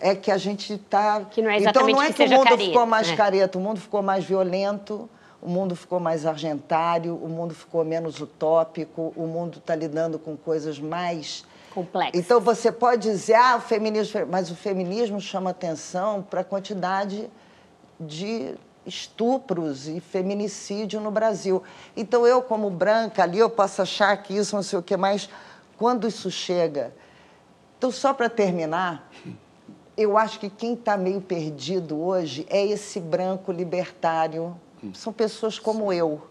é que a gente está... Que não é exatamente Então, não é que, que o mundo careta, ficou mais né? careta, o mundo ficou mais violento, o mundo ficou mais argentário, o mundo ficou menos utópico, o mundo está lidando com coisas mais... Complexas. Então, você pode dizer, ah, o feminismo... Mas o feminismo chama atenção para a quantidade de estupros e feminicídio no Brasil. Então, eu, como branca, ali eu posso achar que isso não sei o que, mas quando isso chega. Então, só para terminar, eu acho que quem está meio perdido hoje é esse branco libertário. São pessoas como eu.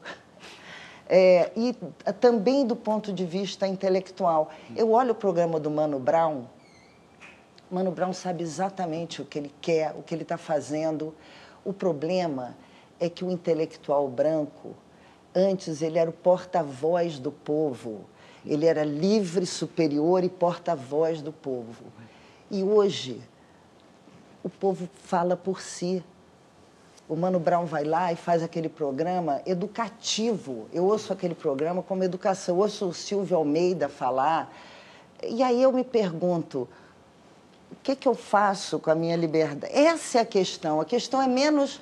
É, e também do ponto de vista intelectual. Eu olho o programa do Mano Brown. Mano Brown sabe exatamente o que ele quer, o que ele está fazendo. O problema é que o intelectual branco, antes ele era o porta-voz do povo, ele era livre, superior e porta-voz do povo. E hoje, o povo fala por si. O Mano Brown vai lá e faz aquele programa educativo. Eu ouço aquele programa como educação. Eu ouço o Silvio Almeida falar. E aí eu me pergunto, o que, que eu faço com a minha liberdade? Essa é a questão. A questão é menos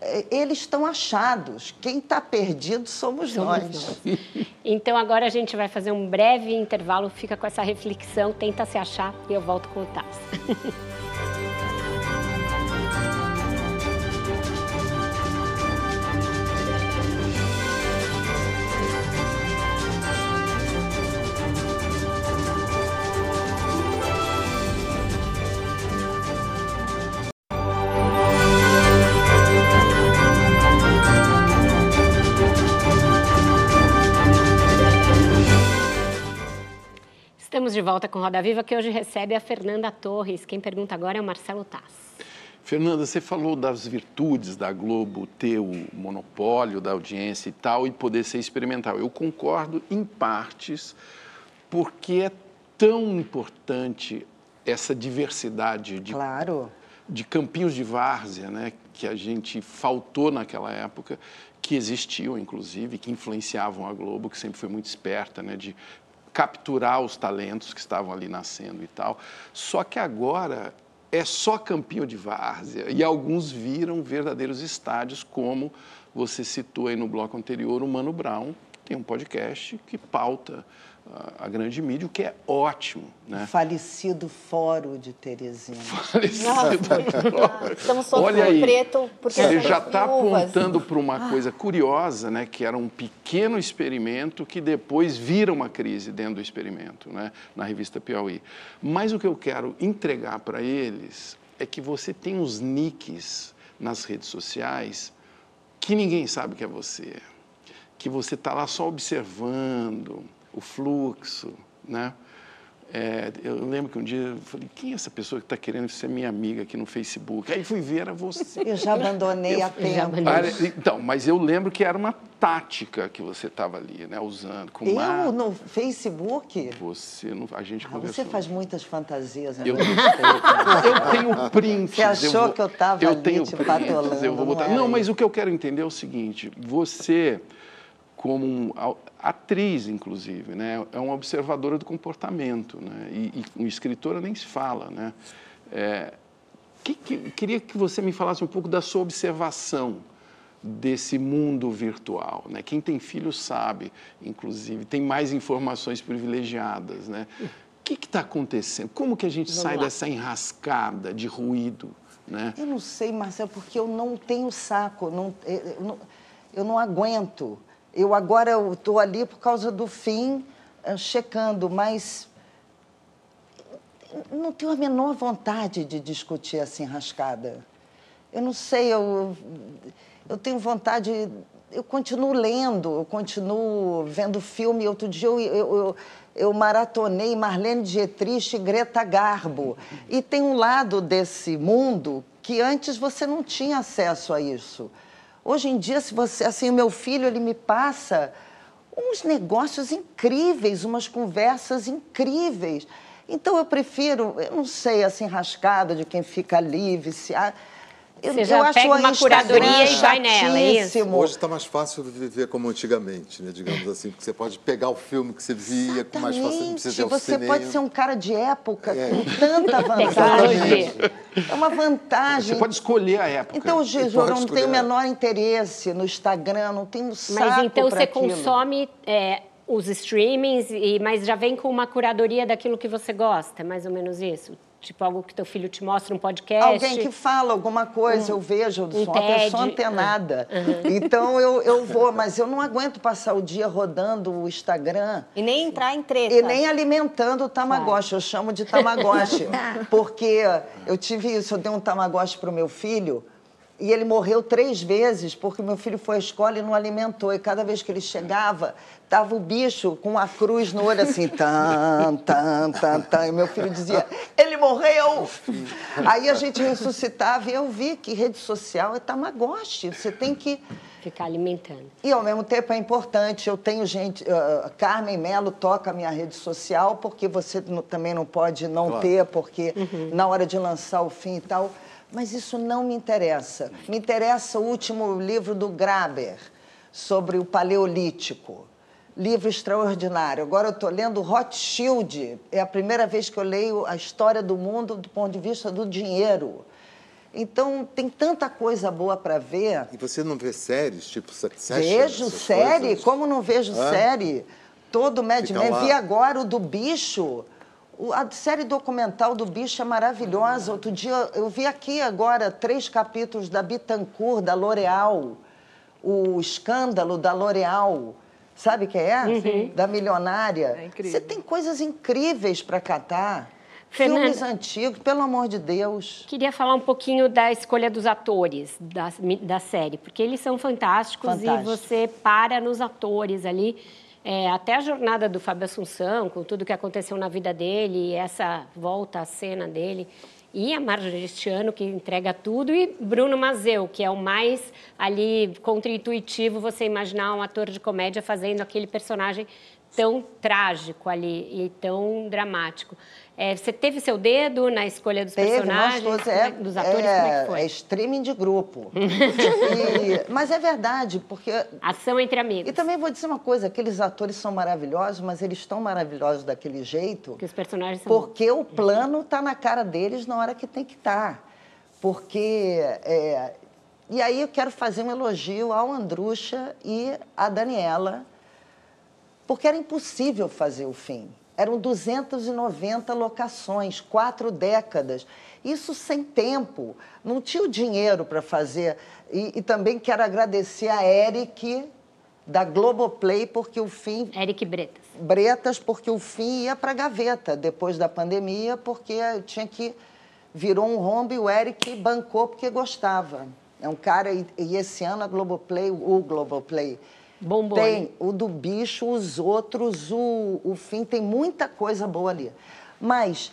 é, eles estão achados. Quem está perdido somos, somos nós. nós. Então agora a gente vai fazer um breve intervalo, fica com essa reflexão, tenta se achar e eu volto com o Taz. [LAUGHS] de volta com Roda Viva, que hoje recebe a Fernanda Torres. Quem pergunta agora é o Marcelo Tass. Fernanda, você falou das virtudes da Globo ter o monopólio da audiência e tal, e poder ser experimental. Eu concordo em partes, porque é tão importante essa diversidade de, claro. de campinhos de várzea, né, que a gente faltou naquela época, que existiam, inclusive, que influenciavam a Globo, que sempre foi muito esperta, né, de capturar os talentos que estavam ali nascendo e tal. Só que agora é só campinho de várzea e alguns viram verdadeiros estádios, como você citou aí no bloco anterior, o Mano Brown, tem um podcast que pauta a grande mídia, o que é ótimo. Né? Falecido Fórum de Teresina. [LAUGHS] Falecido Fórum. Estamos Olha aí, preto porque você já está apontando para uma coisa curiosa, né, que era um pequeno experimento que depois vira uma crise dentro do experimento, né, na revista Piauí. Mas o que eu quero entregar para eles é que você tem os nicks nas redes sociais que ninguém sabe que é você, que você está lá só observando, o fluxo, né? É, eu lembro que um dia eu falei, quem é essa pessoa que está querendo ser minha amiga aqui no Facebook? Aí fui ver, era você. Eu já abandonei [LAUGHS] eu, a tempo. Então, mas eu lembro que era uma tática que você estava ali, né, usando. Com eu uma... no Facebook? Você, não, a gente ah, conversou. Você faz muitas fantasias. Né? Eu, eu tenho prints. Você achou vou, que eu estava ali tenho te prints, patolando, eu vou botar. Não, não, mas o que eu quero entender é o seguinte, você como atriz, inclusive, né? é uma observadora do comportamento, né? e, e escritora nem se fala. Né? É, que, que, queria que você me falasse um pouco da sua observação desse mundo virtual. Né? Quem tem filho sabe, inclusive, tem mais informações privilegiadas. Né? O que está acontecendo? Como que a gente Vamos sai lá. dessa enrascada de ruído? Né? Eu não sei, Marcelo, porque eu não tenho saco, não, eu, não, eu não aguento. Eu agora estou ali por causa do fim, uh, checando, mas não tenho a menor vontade de discutir assim rascada. Eu não sei, eu, eu tenho vontade. Eu continuo lendo, eu continuo vendo filme. Outro dia eu, eu, eu, eu maratonei Marlene Dietrich e Greta Garbo. E tem um lado desse mundo que antes você não tinha acesso a isso. Hoje em dia, se você, assim, o meu filho, ele me passa uns negócios incríveis, umas conversas incríveis. Então eu prefiro, eu não sei, assim, rascada de quem fica livre, se eu, Você já eu pega uma curadoria e vai nela, é isso? Hoje está mais fácil viver como antigamente, né? digamos assim, porque você pode pegar o filme que você via Exatamente. com mais facilidade, não precisa Você pode ser um cara de época é. com tanta [LAUGHS] vantagem. é uma vantagem. Você pode escolher a época. Então, Jesus, eu não tenho o menor interesse no Instagram, não tenho saco Mas então você aquilo. consome... É, os streamings, e, mas já vem com uma curadoria daquilo que você gosta, é mais ou menos isso? Tipo, algo que teu filho te mostra, um podcast. Alguém que fala alguma coisa, um, eu vejo, eu sou um uma pessoa antenada. Uhum. Então eu, eu vou, mas eu não aguento passar o dia rodando o Instagram. E nem entrar em treta. E nem alimentando o Tamagotchi, claro. eu chamo de Tamagotchi. [LAUGHS] porque eu tive isso, eu dei um Tamagotchi para o meu filho. E ele morreu três vezes porque meu filho foi à escola e não alimentou. E cada vez que ele chegava, tava o bicho com a cruz no olho assim, tan, tan, tan, tan. E meu filho dizia, ele morreu! Aí a gente ressuscitava e eu vi que rede social é tamagotchi. Você tem que... Ficar alimentando. E ao mesmo tempo é importante. Eu tenho gente... Uh, Carmen Melo toca a minha rede social porque você também não pode não claro. ter, porque uhum. na hora de lançar o fim e tal... Mas isso não me interessa. Me interessa o último livro do Graber sobre o Paleolítico. Livro extraordinário. Agora eu estou lendo Rothschild. É a primeira vez que eu leio a história do mundo do ponto de vista do dinheiro. Então, tem tanta coisa boa para ver. E você não vê séries, tipo Succession? Vejo série, coisas? como não vejo ah? série? Todo Mad Men. Vi agora o do Bicho. A série documental do Bicho é maravilhosa. Outro dia, eu vi aqui agora três capítulos da Bitancourt, da L'Oréal. O escândalo da L'Oréal. Sabe quem é? Uhum. Da milionária. É incrível. Você tem coisas incríveis para catar. Fernanda, Filmes antigos, pelo amor de Deus. Queria falar um pouquinho da escolha dos atores da, da série, porque eles são fantásticos Fantástico. e você para nos atores ali. É, até a jornada do Fábio Assunção, com tudo que aconteceu na vida dele, essa volta à cena dele, e a Marjorie este ano, que entrega tudo, e Bruno Mazeu, que é o mais ali contra-intuitivo você imaginar um ator de comédia fazendo aquele personagem tão trágico ali e tão dramático. É, você teve seu dedo na escolha dos teve, personagens, todos, é, dos atores? É, como é que foi? É streaming de grupo. [LAUGHS] e, mas é verdade, porque... Ação entre amigos. E também vou dizer uma coisa, aqueles atores são maravilhosos, mas eles estão maravilhosos daquele jeito... Que os personagens são Porque o plano está na cara deles na hora que tem que estar. Tá. Porque... É, e aí eu quero fazer um elogio ao Andrucha e à Daniela, porque era impossível fazer o fim. Eram 290 locações, quatro décadas. Isso sem tempo. Não tinha o dinheiro para fazer. E, e, também quero agradecer a Eric, da Globoplay, porque o fim. Eric Bretas. Bretas, porque o fim ia para a gaveta depois da pandemia, porque tinha que. Virou um rombo e o Eric bancou porque gostava. É um cara. E, e esse ano a Globoplay, o Globoplay Tem o do bicho, os outros, o, o fim, tem muita coisa boa ali. Mas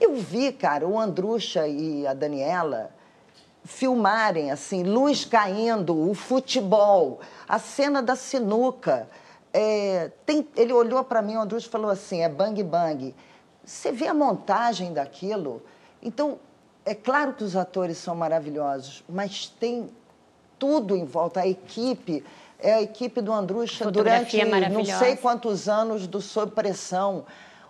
eu vi, cara, o Andrucha e a Daniela filmarem, assim, luz caindo, o futebol, a cena da sinuca. É, tem, ele olhou para mim, o Andrucha falou assim, é bang bang. Você vê a montagem daquilo. Então, é claro que os atores são maravilhosos, mas tem tudo em volta, a equipe é a equipe do Andrucha durante não sei quantos anos do Sob Pressão.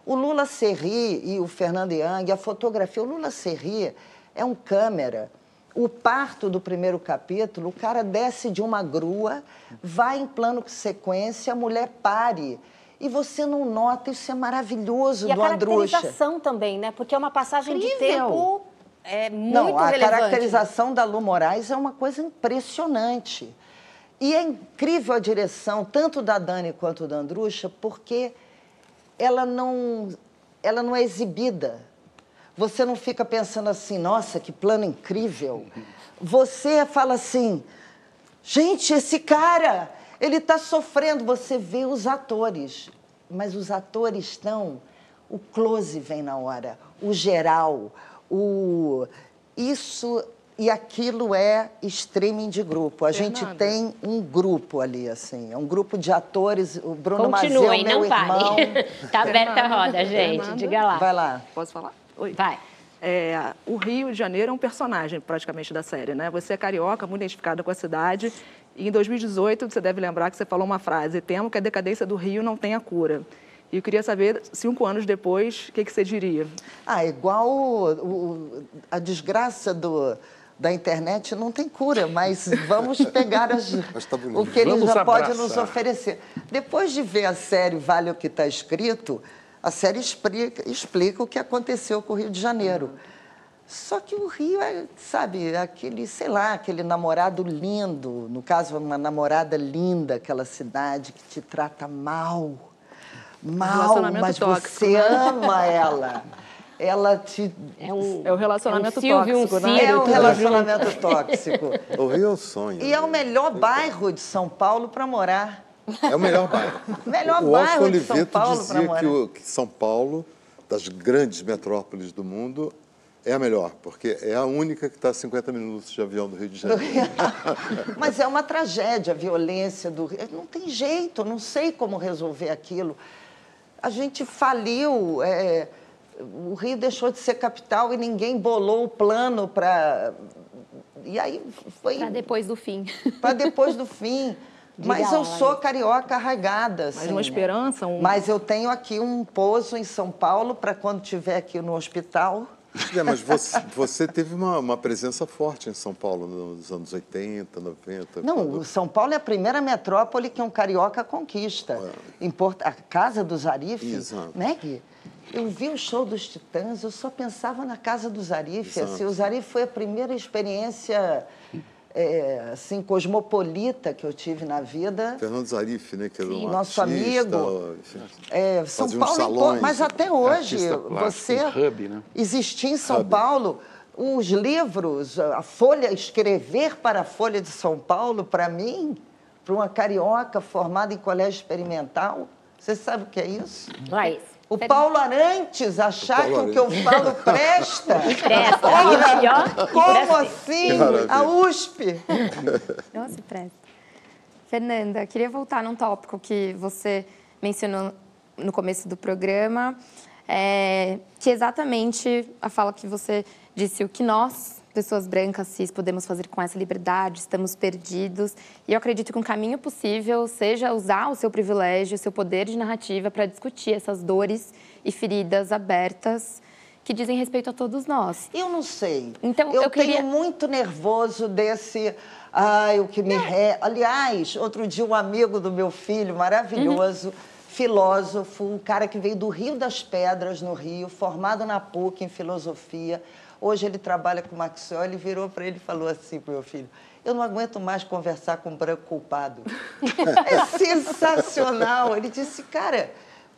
O Lula Serri e o Fernando Young, a fotografia, o Lula Serri é um câmera. O parto do primeiro capítulo, o cara desce de uma grua, vai em plano sequência, a mulher pare. E você não nota, isso é maravilhoso e do Andrucha. E a caracterização também, né? Porque é uma passagem Incrível. de tempo é, muito não, a relevante. caracterização da Lu Moraes é uma coisa impressionante. E é incrível a direção, tanto da Dani quanto da Andrucha, porque ela não, ela não é exibida. Você não fica pensando assim, nossa, que plano incrível. Você fala assim, gente, esse cara, ele está sofrendo. Você vê os atores, mas os atores estão. O close vem na hora, o geral, o. Isso e aquilo é streaming de grupo. A Fernanda. gente tem um grupo ali, assim, é um grupo de atores. O Bruno Continuem, Mazeu, meu não irmão. [LAUGHS] tá aberta a roda, gente. Fernanda. Diga lá. Vai lá. Posso falar? Oi. Vai. É, o Rio de Janeiro é um personagem praticamente da série, né? Você é carioca, muito identificada com a cidade. E em 2018, você deve lembrar que você falou uma frase: temo que a decadência do Rio não tenha cura. E eu queria saber, cinco anos depois, o que, que você diria? Ah, igual o, o, a desgraça do, da internet não tem cura, mas vamos pegar as, [LAUGHS] tá o que ele já pode nos oferecer. Depois de ver a série Vale o que está escrito, a série explica, explica o que aconteceu com o Rio de Janeiro. Só que o Rio é, sabe, aquele, sei lá, aquele namorado lindo, no caso, uma namorada linda, aquela cidade que te trata mal. Mal, mas tóxico, você né? ama ela. [LAUGHS] ela te. É, um, é o relacionamento é um tóxico, um né? É um relacionamento tóxico. O Rio é o sonho. E é o né? melhor bairro de São Paulo para morar. É o melhor bairro. melhor o bairro Oscar de São Paulo para morar. Que, o, que São Paulo, das grandes metrópoles do mundo, é a melhor, porque é a única que está a 50 minutos de avião do Rio de Janeiro. [LAUGHS] Mas é uma tragédia a violência do Rio. Não tem jeito, não sei como resolver aquilo. A gente faliu. É o Rio deixou de ser capital e ninguém bolou o plano para. E aí foi. Para depois do fim. [LAUGHS] Para depois do fim. Mas eu sou carioca arraigada. Assim, Mas uma esperança? Um... Mas eu tenho aqui um pouso em São Paulo para quando estiver aqui no hospital. É, mas você, você teve uma, uma, presença forte em São Paulo nos anos 80, 90. Não, quando... São Paulo é a primeira metrópole que um carioca conquista. É. A casa do Zarif, Exato. né, Gui? Eu vi o show dos Titãs, eu só pensava na casa do Zarif. Assim, o Zarif foi a primeira experiência é, assim, cosmopolita que eu tive na vida. Fernando Zarif, né? Que era um Nosso artista, amigo. É, São Paulo, salões, mas até hoje, você hub, né? existia em São hub. Paulo, os livros, a Folha, escrever para a Folha de São Paulo, para mim, para uma carioca formada em colégio experimental, você sabe o que é isso? Vai. O Paulo Arantes achar Paulo que o que eu falo presta. [LAUGHS] Presta. Olha, como assim? A USP. [LAUGHS] Nossa, presta. Fernanda, queria voltar num tópico que você mencionou no começo do programa, é, que é exatamente a fala que você disse, o que nós pessoas brancas, cis, podemos fazer com essa liberdade, estamos perdidos. E eu acredito que um caminho possível seja usar o seu privilégio, o seu poder de narrativa para discutir essas dores e feridas abertas que dizem respeito a todos nós. Eu não sei. Então, eu, eu queria... tenho muito nervoso desse... Ai, o que me... Re... Aliás, outro dia um amigo do meu filho, maravilhoso, uhum. filósofo, um cara que veio do Rio das Pedras, no Rio, formado na PUC em filosofia, Hoje ele trabalha com o Maxwell, ele virou para ele e falou assim para o meu filho, eu não aguento mais conversar com um branco culpado. [LAUGHS] é sensacional. Ele disse, cara,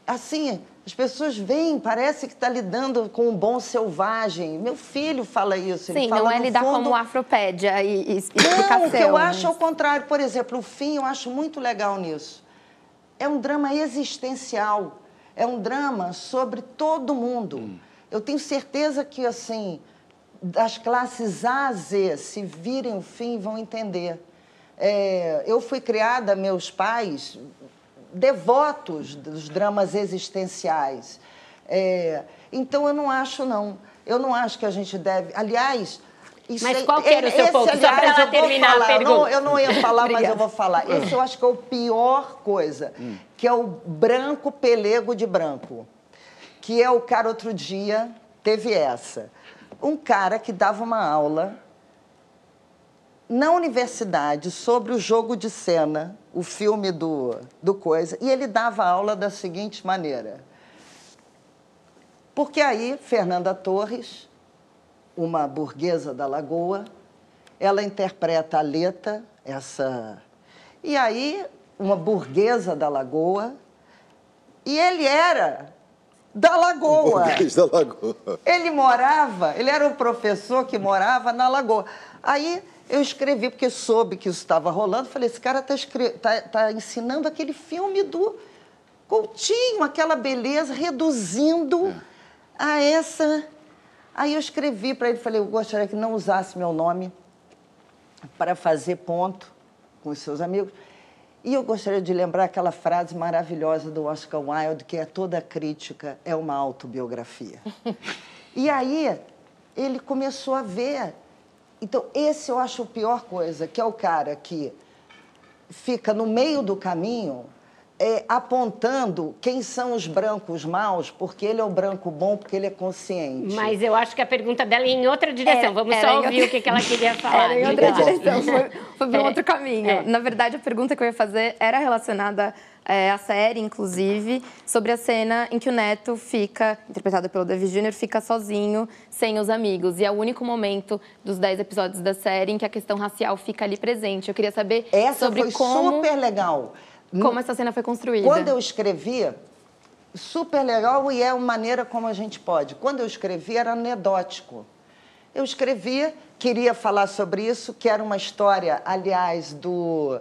assim, as pessoas veem, parece que está lidando com um bom selvagem. Meu filho fala isso. Sim, fala, não é lidar fundo... como afropédia e, e [LAUGHS] Não, o que eu acho ao contrário. Por exemplo, o fim eu acho muito legal nisso. É um drama existencial. É um drama sobre todo mundo. Hum. Eu tenho certeza que, assim, das classes A a Z, se virem o fim, vão entender. É, eu fui criada, meus pais, devotos dos dramas existenciais. É, então, eu não acho, não. Eu não acho que a gente deve... Aliás... Isso mas qual que era o seu esse, ponto? Aliás, Só para ela terminar falar, a pergunta. Não, eu não ia falar, mas eu vou falar. Esse eu acho que é o pior coisa, hum. que é o branco pelego de branco. Que é o cara, outro dia, teve essa um cara que dava uma aula na universidade sobre o jogo de cena, o filme do, do Coisa, e ele dava aula da seguinte maneira. Porque aí, Fernanda Torres, uma burguesa da Lagoa, ela interpreta a Leta, essa. E aí, uma burguesa da Lagoa, e ele era da Lagoa. Um da Lagoa. Ele morava, ele era um professor que morava na Lagoa. Aí eu escrevi, porque soube que isso estava rolando, falei, esse cara está tá, tá ensinando aquele filme do Coutinho, aquela beleza, reduzindo é. a essa... Aí eu escrevi para ele, falei, eu gostaria que não usasse meu nome para fazer ponto com os seus amigos. E eu gostaria de lembrar aquela frase maravilhosa do Oscar Wilde, que é toda crítica é uma autobiografia. [LAUGHS] e aí ele começou a ver. Então, esse eu acho a pior coisa, que é o cara que fica no meio do caminho é, apontando quem são os brancos maus, porque ele é o branco bom, porque ele é consciente. Mas eu acho que a pergunta dela é em outra direção. É, Vamos só ouvir outra... o que, que ela queria [LAUGHS] falar. Era em outra direção, foi, foi para um é, outro caminho. É. Na verdade, a pergunta que eu ia fazer era relacionada é, à série, inclusive, sobre a cena em que o Neto fica, interpretado pelo David Jr., fica sozinho, sem os amigos. E é o único momento dos dez episódios da série em que a questão racial fica ali presente. Eu queria saber Essa sobre foi como... super legal. Como essa cena foi construída? Quando eu escrevi, super legal e é uma maneira como a gente pode. Quando eu escrevi, era anedótico. Eu escrevi, queria falar sobre isso, que era uma história, aliás, do.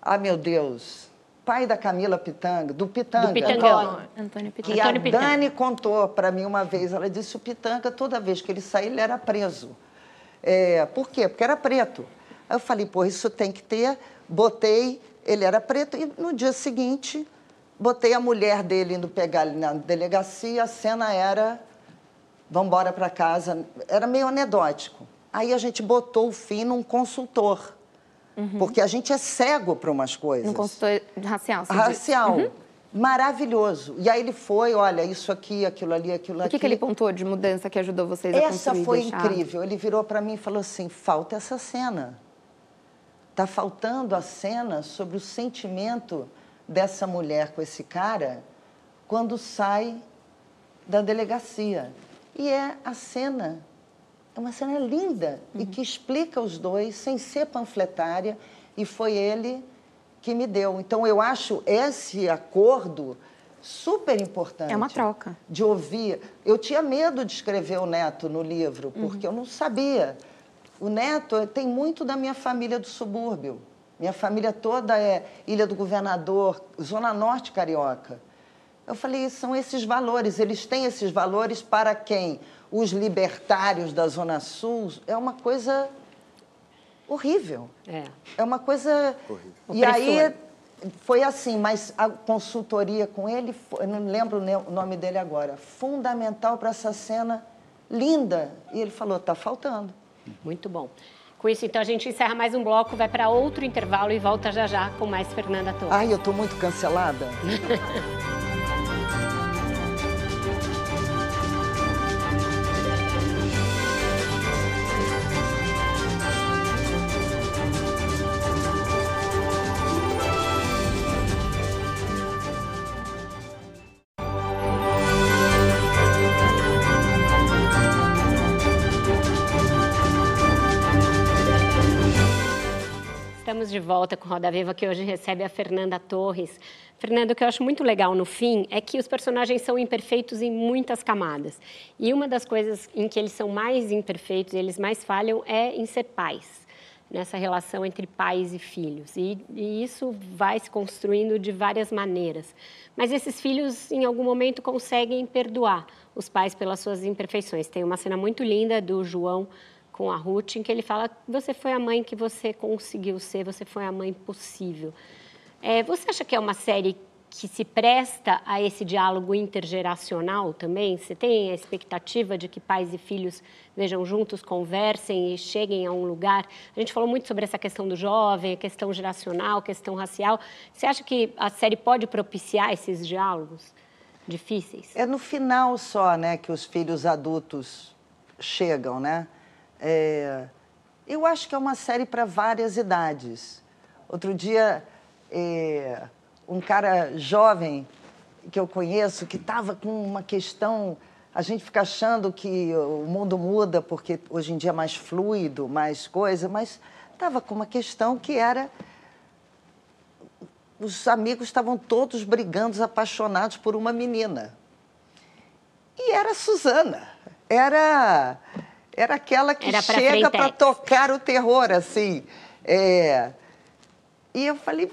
Ah, meu Deus! Pai da Camila Pitanga, do Pitanga. Do Pitanga. Antônio Pitanga. Que a Dani contou para mim uma vez. Ela disse: o Pitanga, toda vez que ele saía, ele era preso. É, por quê? Porque era preto. Aí eu falei: pô, isso tem que ter. Botei ele era preto e no dia seguinte botei a mulher dele indo pegar ele na delegacia, a cena era vamos embora para casa, era meio anedótico. Aí a gente botou o fim num consultor. Uhum. Porque a gente é cego para umas coisas. Um consultor racial. Racial. Uhum. maravilhoso. E aí ele foi, olha, isso aqui, aquilo ali, aquilo aqui. O que, que ele pontuou de mudança que ajudou vocês essa a construir? Essa foi incrível. Ele virou para mim e falou assim: falta essa cena. Está faltando a cena sobre o sentimento dessa mulher com esse cara quando sai da delegacia. E é a cena, é uma cena linda uhum. e que explica os dois sem ser panfletária. E foi ele que me deu. Então, eu acho esse acordo super importante. É uma troca. De ouvir. Eu tinha medo de escrever o Neto no livro, uhum. porque uhum. eu não sabia. O Neto tem muito da minha família do subúrbio. Minha família toda é Ilha do Governador, Zona Norte Carioca. Eu falei, são esses valores, eles têm esses valores para quem? Os libertários da Zona Sul, é uma coisa horrível. É. É uma coisa. Horrível. E aí foi assim, mas a consultoria com ele, eu não lembro o nome dele agora, fundamental para essa cena linda. E ele falou: está faltando. Muito bom. Com isso, então, a gente encerra mais um bloco, vai para outro intervalo e volta já já com mais Fernanda Torres. Ai, eu estou muito cancelada. [LAUGHS] volta com Roda Viva, que hoje recebe a Fernanda Torres. Fernanda, o que eu acho muito legal no fim é que os personagens são imperfeitos em muitas camadas. E uma das coisas em que eles são mais imperfeitos eles mais falham é em ser pais, nessa relação entre pais e filhos. E, e isso vai se construindo de várias maneiras. Mas esses filhos, em algum momento, conseguem perdoar os pais pelas suas imperfeições. Tem uma cena muito linda do João com a Ruth, em que ele fala: você foi a mãe que você conseguiu ser, você foi a mãe possível. É, você acha que é uma série que se presta a esse diálogo intergeracional também? Você tem a expectativa de que pais e filhos vejam juntos, conversem e cheguem a um lugar? A gente falou muito sobre essa questão do jovem, a questão geracional, a questão racial. Você acha que a série pode propiciar esses diálogos difíceis? É no final só, né, que os filhos adultos chegam, né? É, eu acho que é uma série para várias idades. Outro dia, é, um cara jovem que eu conheço, que estava com uma questão. A gente fica achando que o mundo muda porque hoje em dia é mais fluido, mais coisa, mas estava com uma questão que era. Os amigos estavam todos brigando, apaixonados por uma menina. E era a Suzana. Era era aquela que Era chega para tocar o terror, assim. É... E eu falei,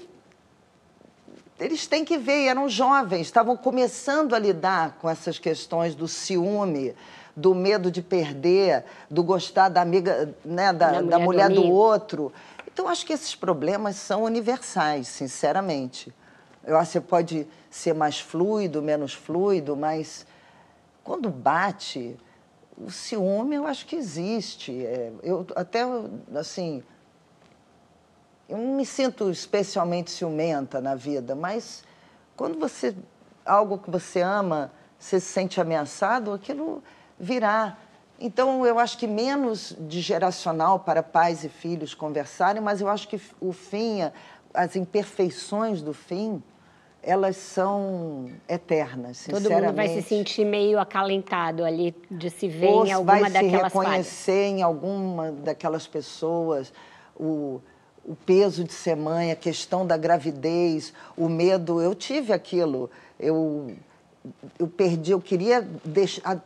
eles têm que ver, eram jovens, estavam começando a lidar com essas questões do ciúme, do medo de perder, do gostar da amiga, né, da, da mulher, da mulher do, do outro. Então, acho que esses problemas são universais, sinceramente. Eu acho que você pode ser mais fluido, menos fluido, mas quando bate, o ciúme eu acho que existe. É, eu até, assim, eu não me sinto especialmente ciumenta na vida, mas quando você, algo que você ama, você se sente ameaçado, aquilo virá. Então, eu acho que menos de geracional para pais e filhos conversarem, mas eu acho que o fim, as imperfeições do fim, elas são eternas, sinceramente. Todo mundo vai se sentir meio acalentado ali de se ver Ou em alguma daquelas vai se reconhecer falhas. em alguma daquelas pessoas, o, o peso de ser mãe, a questão da gravidez, o medo. Eu tive aquilo. Eu, eu perdi, eu queria deixar...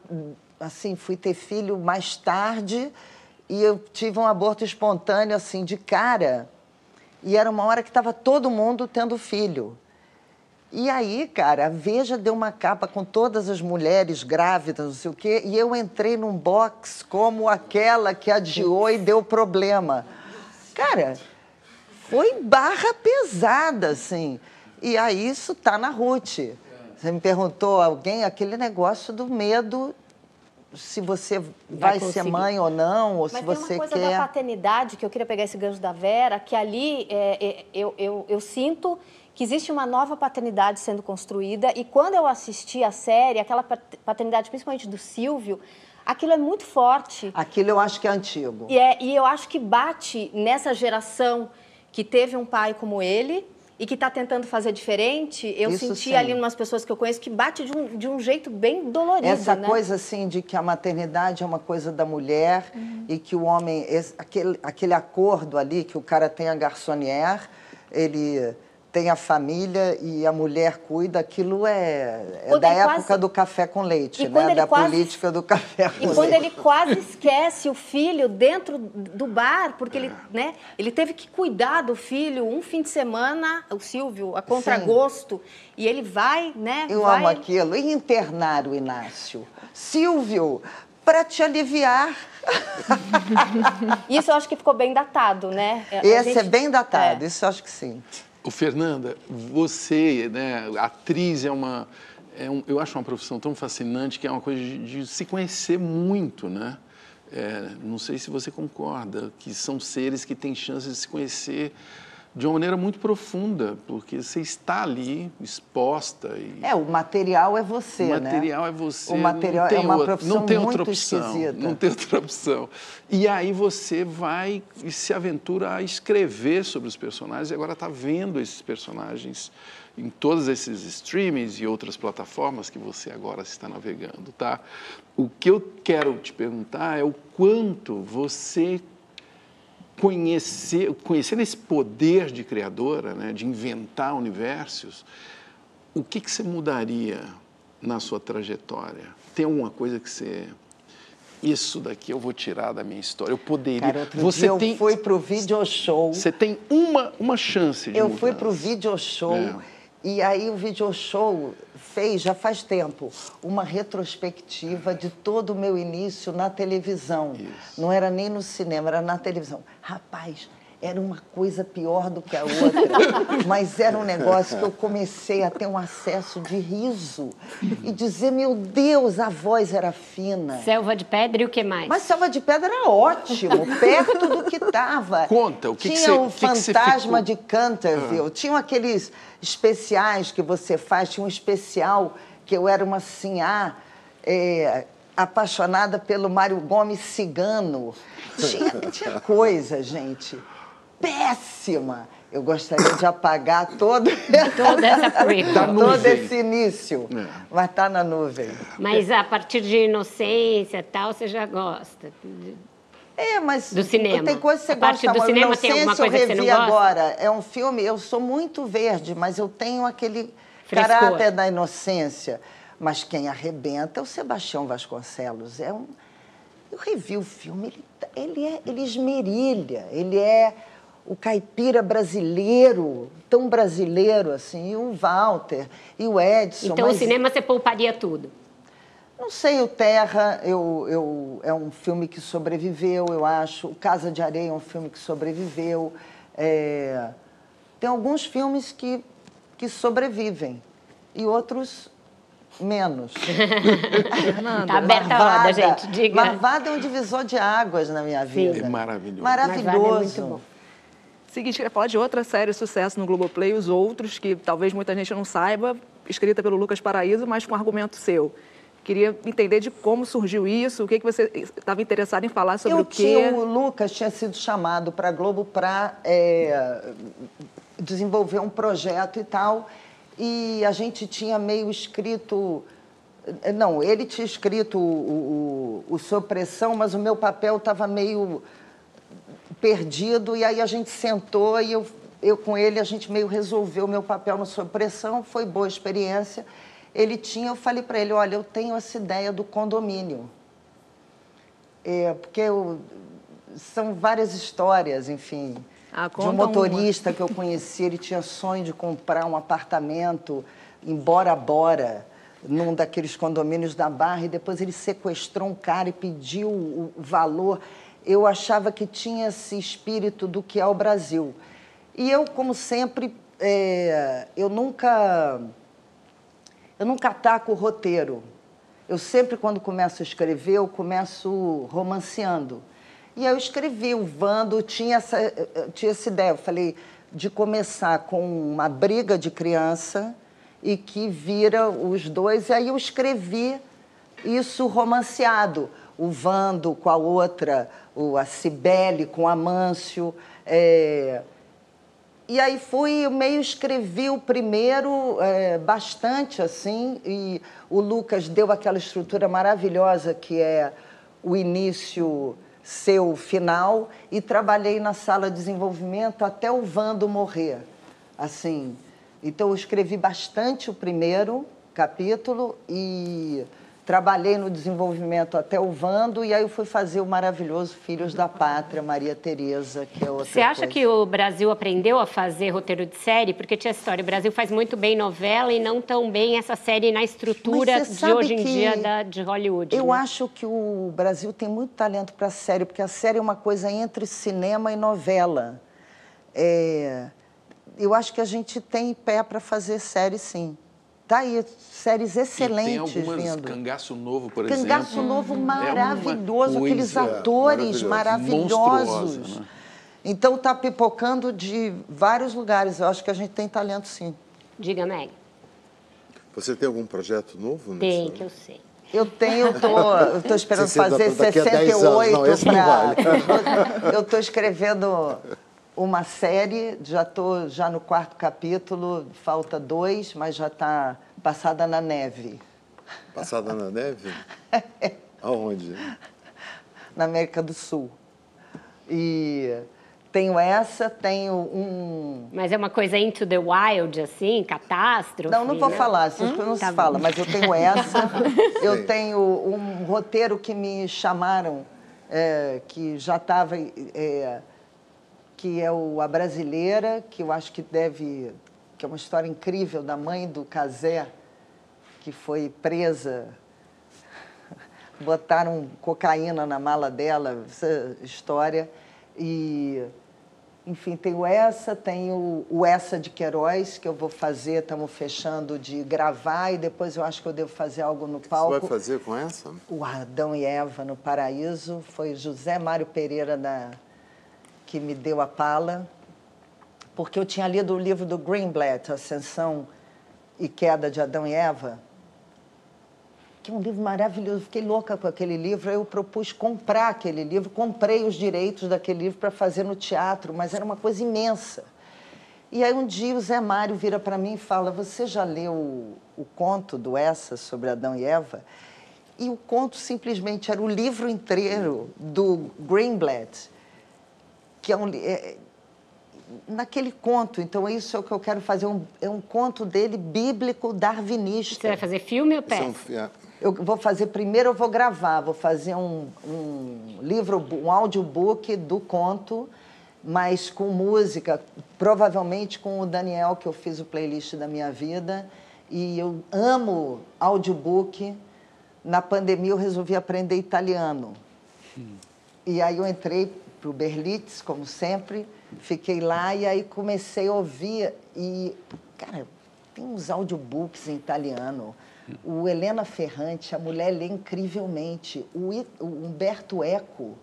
Assim, fui ter filho mais tarde e eu tive um aborto espontâneo, assim, de cara. E era uma hora que estava todo mundo tendo filho. E aí, cara, a Veja deu uma capa com todas as mulheres grávidas, não sei o quê, e eu entrei num box como aquela que adiou e deu problema. Cara, foi barra pesada, assim. E aí isso tá na Ruth. Você me perguntou, alguém, aquele negócio do medo se você vai, vai ser mãe ou não, ou Mas se você quer... Mas tem uma coisa da paternidade, que eu queria pegar esse gancho da Vera, que ali é, é, eu, eu, eu sinto que existe uma nova paternidade sendo construída e quando eu assisti a série, aquela paternidade, principalmente do Silvio, aquilo é muito forte. Aquilo eu acho que é antigo. E, é, e eu acho que bate nessa geração que teve um pai como ele e que está tentando fazer diferente, eu Isso senti sim. ali umas pessoas que eu conheço que bate de um, de um jeito bem dolorido. Essa né? coisa assim de que a maternidade é uma coisa da mulher uhum. e que o homem, esse, aquele, aquele acordo ali que o cara tem a garçonnière, ele tem a família e a mulher cuida, aquilo é, é da época quase... do café com leite, né? Da quase... política do café com leite. E quando ele quase esquece o filho dentro do bar, porque ele, né, ele teve que cuidar do filho um fim de semana, o Silvio, a contragosto, Sim. e ele vai, né? Eu vai... amo aquilo. E internar o Inácio. Silvio, para te aliviar. [LAUGHS] Isso eu acho que ficou bem datado, né? Esse é gente... é bem datado, é. isso eu acho que sim. O Fernanda, você, né, atriz é uma, é um, eu acho uma profissão tão fascinante que é uma coisa de, de se conhecer muito, né? É, não sei se você concorda que são seres que têm chance de se conhecer de uma maneira muito profunda, porque você está ali exposta. E... É, o material é você, o né? O material é você. O material é uma profissão não tem outra opção, esquisita. Não tem outra opção. E aí você vai e se aventura a escrever sobre os personagens e agora está vendo esses personagens em todos esses streamings e outras plataformas que você agora está navegando, tá? O que eu quero te perguntar é o quanto você conhecer, conhecendo esse poder de criadora, né, de inventar universos, o que, que você mudaria na sua trajetória? Tem alguma coisa que você isso daqui eu vou tirar da minha história. Eu poderia. Cara, você tem... eu fui pro video show. Você tem uma, uma chance de Eu mudar. fui pro video show. É. E aí o video show fez, já faz tempo, uma retrospectiva de todo o meu início na televisão. Isso. Não era nem no cinema, era na televisão. Rapaz, era uma coisa pior do que a outra, [LAUGHS] mas era um negócio que eu comecei a ter um acesso de riso e dizer, meu Deus, a voz era fina. Selva de Pedra e o que mais? Mas Selva de Pedra era ótimo, perto do que estava. Conta, o que Tinha que o que Fantasma que de Canterville, ah. tinha aqueles especiais que você faz, tinha um especial que eu era uma sinhá, é, apaixonada pelo Mário Gomes Cigano. Tinha, tinha coisa, gente péssima. Eu gostaria de apagar todo, [LAUGHS] Toda essa [LAUGHS] todo esse início, é. mas está na nuvem. Mas a partir de inocência tal, você já gosta? É, mas do cinema. tem coisa que você a gosta. do cinema Inocência tem alguma coisa eu revi que você não gosta? agora. É um filme, eu sou muito verde, mas eu tenho aquele Frescor. caráter da inocência. Mas quem arrebenta é o Sebastião Vasconcelos. É um... Eu revi o filme, ele, tá, ele, é, ele esmerilha, ele é o caipira brasileiro, tão brasileiro assim, e o Walter, e o Edson. Então, mas... o cinema você pouparia tudo? Não sei, o Terra eu, eu, é um filme que sobreviveu, eu acho. O Casa de Areia é um filme que sobreviveu. É... Tem alguns filmes que, que sobrevivem e outros menos. [LAUGHS] Está aberta a roda, gente. Diga. Marvada é um divisor de águas na minha vida. É maravilhoso. Maravilhoso. Marvada é muito bom. Seguinte, queria falar de outra série de sucesso no Globoplay, Os Outros, que talvez muita gente não saiba, escrita pelo Lucas Paraíso, mas com argumento seu. Queria entender de como surgiu isso, o que, que você estava interessado em falar sobre eu o quê. Tinha, o Lucas tinha sido chamado para a Globo para é, desenvolver um projeto e tal, e a gente tinha meio escrito... Não, ele tinha escrito o, o, o mas o meu papel estava meio perdido, e aí a gente sentou e eu, eu com ele, a gente meio resolveu o meu papel no Sob Pressão, foi boa experiência. Ele tinha, eu falei para ele, olha, eu tenho essa ideia do condomínio. É, porque eu, são várias histórias, enfim, ah, de um motorista uma. que eu conheci, ele tinha sonho de comprar um apartamento em Bora Bora, num daqueles condomínios da Barra, e depois ele sequestrou um cara e pediu o valor eu achava que tinha esse espírito do que é o Brasil. E eu, como sempre, é, eu nunca eu nunca ataco o roteiro. Eu sempre, quando começo a escrever, eu começo romanceando. E aí eu escrevi, o Vando tinha essa, tinha essa ideia. Eu falei, de começar com uma briga de criança e que vira os dois. E aí eu escrevi isso romanceado. O Vando com a outra, o, a Cibele com Amâncio. É... E aí fui, meio escrevi o primeiro é, bastante assim, e o Lucas deu aquela estrutura maravilhosa que é o início seu final, e trabalhei na sala de desenvolvimento até o Vando morrer. Assim, então eu escrevi bastante o primeiro capítulo e Trabalhei no desenvolvimento até o Vando e aí eu fui fazer o maravilhoso Filhos da Pátria, Maria Tereza, que é outra Você acha coisa. que o Brasil aprendeu a fazer roteiro de série? Porque tinha história, o Brasil faz muito bem novela e não tão bem essa série na estrutura de hoje em dia da, de Hollywood. Eu né? acho que o Brasil tem muito talento para série, porque a série é uma coisa entre cinema e novela. É... Eu acho que a gente tem pé para fazer série, sim. Tá aí, séries excelentes e tem algumas, vindo. Cangaço Novo, por Cangaço exemplo. Cangaço Novo é maravilhoso, é aqueles atores maravilhosos. Né? Então tá pipocando de vários lugares. Eu acho que a gente tem talento sim. Diga, Meg. Você tem algum projeto novo? Tem, que eu sei. Eu tenho, eu tô, [LAUGHS] eu tô esperando fazer 68 para. [LAUGHS] Eu estou escrevendo uma série, já estou já no quarto capítulo, falta dois, mas já está passada na neve. Passada na neve? [LAUGHS] Aonde? Na América do Sul. E tenho essa, tenho um. Mas é uma coisa into the wild, assim, catástrofe? Não, não vou né? falar, essas coisas não tá se fala, bom. mas eu tenho essa. [LAUGHS] eu tenho um roteiro que me chamaram, é, que já estava. É, que é o A Brasileira, que eu acho que deve. que é uma história incrível da mãe do Casé, que foi presa. [LAUGHS] Botaram cocaína na mala dela, essa história. E, enfim, tenho essa, tenho o Essa de Queiroz, que eu vou fazer, estamos fechando de gravar, e depois eu acho que eu devo fazer algo no palco. Você vai fazer com essa? O Adão e Eva no Paraíso, foi José Mário Pereira da que me deu a pala, porque eu tinha lido o livro do Greenblatt, Ascensão e Queda de Adão e Eva, que é um livro maravilhoso. Fiquei louca com aquele livro. Eu propus comprar aquele livro, comprei os direitos daquele livro para fazer no teatro, mas era uma coisa imensa. E aí um dia o Zé Mário vira para mim e fala: Você já leu o, o conto do Essa sobre Adão e Eva? E o conto simplesmente era o livro inteiro do Greenblatt que é um é, naquele conto. Então isso é o que eu quero fazer um, é um conto dele bíblico darwinista. Você vai fazer filme ou peça? É eu vou fazer primeiro eu vou gravar, vou fazer um, um livro, um audiobook do conto, mas com música, provavelmente com o Daniel que eu fiz o playlist da minha vida e eu amo audiobook. Na pandemia eu resolvi aprender italiano. Hum. E aí eu entrei para o Berlitz, como sempre. Fiquei lá e aí comecei a ouvir. E, cara, tem uns audiobooks em italiano. O Helena Ferrante, a mulher lê incrivelmente. O, o Humberto Eco,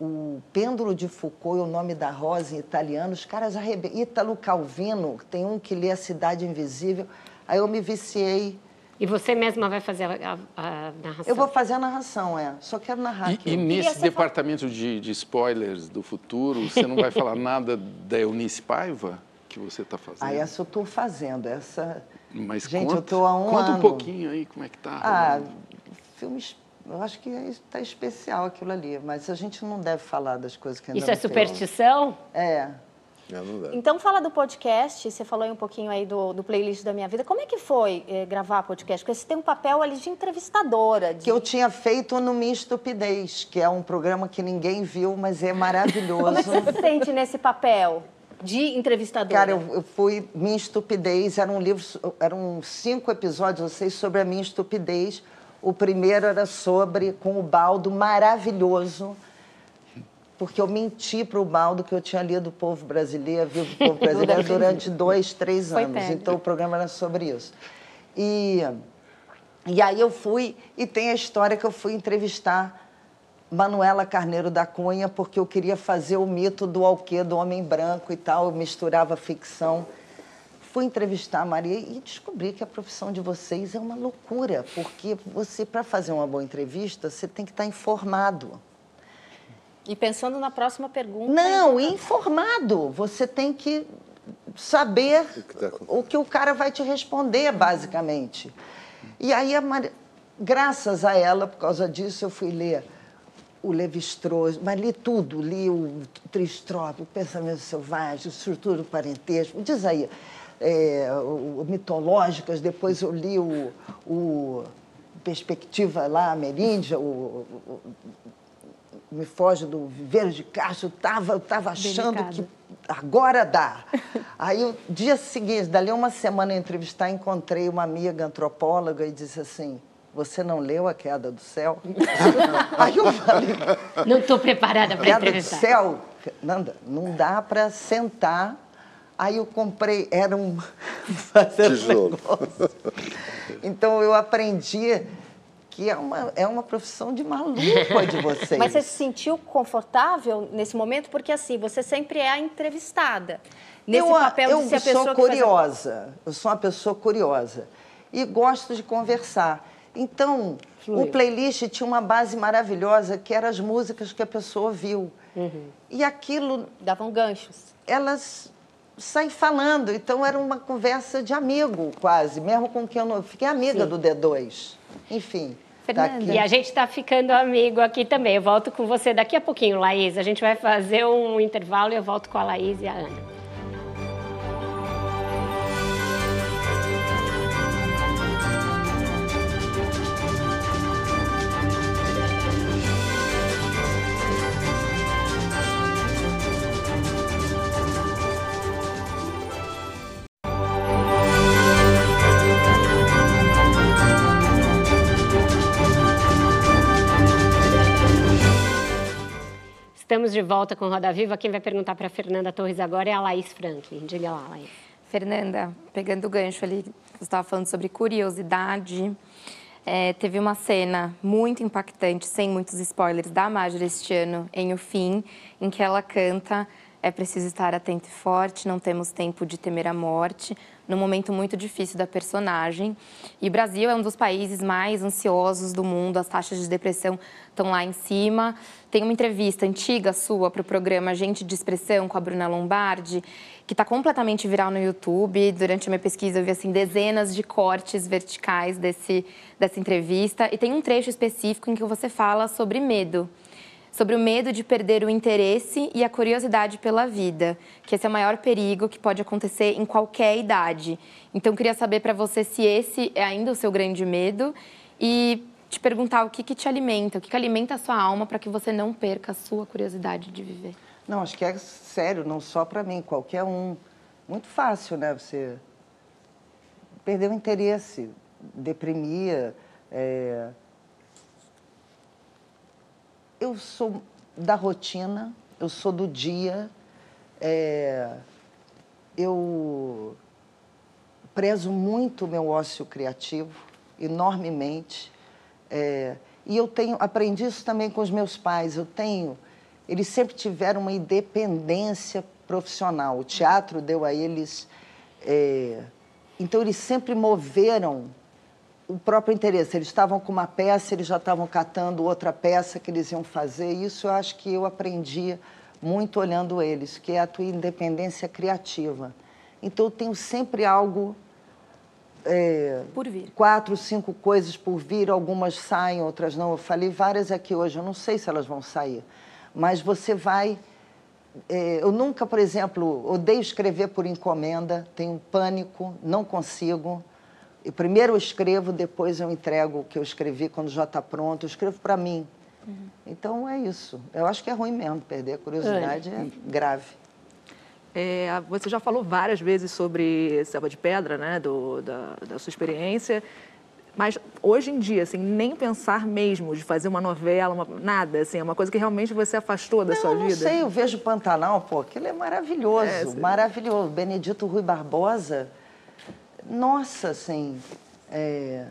o Pêndulo de Foucault e o Nome da Rosa em italiano, os caras arrebentam. Ítalo Calvino, tem um que lê A Cidade Invisível. Aí eu me viciei e você mesma vai fazer a, a, a, narração? Eu vou fazer a narração, é. Só quero narrar e, aqui. E nesse departamento de, de, spoilers do futuro, você não vai [LAUGHS] falar nada da Eunice Paiva que você está fazendo? Ah, essa eu estou fazendo. Essa... Mas Gente, conta, eu estou há um conta ano. um pouquinho aí como é que tá. Ah, filmes... Eu acho que está especial aquilo ali, mas a gente não deve falar das coisas que ainda Isso é superstição? É. Então fala do podcast, você falou aí um pouquinho aí do, do playlist da minha vida. Como é que foi eh, gravar podcast? Porque você tem um papel ali de entrevistadora. De... Que eu tinha feito no Minha Estupidez, que é um programa que ninguém viu, mas é maravilhoso. Como é que você se sente nesse papel de entrevistadora? Cara, eu, eu fui Minha Estupidez, era um livro, eram cinco episódios, eu sei, sobre a minha estupidez. O primeiro era sobre, com o baldo maravilhoso, porque eu menti para o Baldo que eu tinha lido o Povo Brasileiro, Vivo o Povo [LAUGHS] Brasileiro, durante dois, três anos. Então, o programa era sobre isso. E, e aí eu fui, e tem a história que eu fui entrevistar Manuela Carneiro da Cunha, porque eu queria fazer o mito do alquê do homem branco e tal, eu misturava ficção. Fui entrevistar a Maria e descobri que a profissão de vocês é uma loucura, porque você, para fazer uma boa entrevista, você tem que estar informado. E pensando na próxima pergunta. Não, então... informado. Você tem que saber o que o cara vai te responder, basicamente. E aí, Maria... graças a ela, por causa disso, eu fui ler o Levi-Strauss, mas li tudo, li o Tristrópico, o Pensamento Selvagem, o Estrutura do Parentesco, diz aí, é, o, o, mitológicas, depois eu li o, o Perspectiva lá, Ameríndia, o, o, me foge do Viveiro de Castro, eu estava achando Delicado. que agora dá. [LAUGHS] Aí, o dia seguinte, dali uma semana eu entrevistar, encontrei uma amiga antropóloga e disse assim, você não leu A Queda do Céu? [LAUGHS] Aí eu falei... Não estou preparada para entrevistar. Queda do Céu, Fernanda, não dá para sentar. Aí eu comprei, era um... [LAUGHS] um Então eu aprendi que é uma, é uma profissão de maluco de [LAUGHS] vocês. Mas você se sentiu confortável nesse momento? Porque assim, você sempre é a entrevistada. Nesse eu, papel eu de ser a pessoa sou curiosa. Faz... Eu sou uma pessoa curiosa. E gosto de conversar. Então, Fluiu. o playlist tinha uma base maravilhosa, que eram as músicas que a pessoa ouviu. Uhum. E aquilo... Davam ganchos. Elas saem falando. Então, era uma conversa de amigo, quase. Mesmo com quem eu não... Fiquei amiga Sim. do D2. Enfim. Tá e a gente está ficando amigo aqui também. Eu volto com você daqui a pouquinho, Laís. A gente vai fazer um intervalo e eu volto com a Laís e a Ana. Estamos de volta com Roda Viva. Quem vai perguntar para a Fernanda Torres agora é a Laís Franklin. Diga lá, Laís. Fernanda, pegando o gancho ali, você estava falando sobre curiosidade. É, teve uma cena muito impactante, sem muitos spoilers, da Marjorie este ano, em O Fim, em que ela canta É preciso estar atento e forte, não temos tempo de temer a morte, num momento muito difícil da personagem. E o Brasil é um dos países mais ansiosos do mundo, as taxas de depressão estão lá em cima. Tem uma entrevista antiga sua para o programa Gente de Expressão com a Bruna Lombardi, que está completamente viral no YouTube. Durante a minha pesquisa eu vi assim, dezenas de cortes verticais desse, dessa entrevista. E tem um trecho específico em que você fala sobre medo sobre o medo de perder o interesse e a curiosidade pela vida, que esse é o maior perigo que pode acontecer em qualquer idade. Então, queria saber para você se esse é ainda o seu grande medo e te perguntar o que, que te alimenta, o que, que alimenta a sua alma para que você não perca a sua curiosidade de viver. Não, acho que é sério, não só para mim, qualquer um. Muito fácil, né? Você perder o interesse, deprimir. É eu sou da rotina, eu sou do dia, é, eu prezo muito o meu ócio criativo, enormemente. É, e eu tenho, aprendi isso também com os meus pais. Eu tenho, eles sempre tiveram uma independência profissional. O teatro deu a eles. É, então, eles sempre moveram o próprio interesse. Eles estavam com uma peça, eles já estavam catando outra peça que eles iam fazer. Isso eu acho que eu aprendi muito olhando eles, que é a tua independência criativa. Então eu tenho sempre algo. É, por vir. Quatro, cinco coisas por vir, algumas saem, outras não. Eu falei várias aqui hoje, eu não sei se elas vão sair. Mas você vai. É, eu nunca, por exemplo, odeio escrever por encomenda, tenho pânico, não consigo. E primeiro eu escrevo, depois eu entrego o que eu escrevi quando já está pronto. Eu escrevo para mim. Uhum. Então é isso. Eu acho que é ruim mesmo perder a curiosidade, é, é grave. É, você já falou várias vezes sobre Selva de Pedra, né, do, da, da, sua experiência, mas hoje em dia, assim, nem pensar mesmo de fazer uma novela, uma, nada, assim, é uma coisa que realmente você afastou da não, sua vida? Não sei, eu vejo Pantanal, pô, aquilo é maravilhoso, é, maravilhoso. Benedito Rui Barbosa, nossa, assim, é...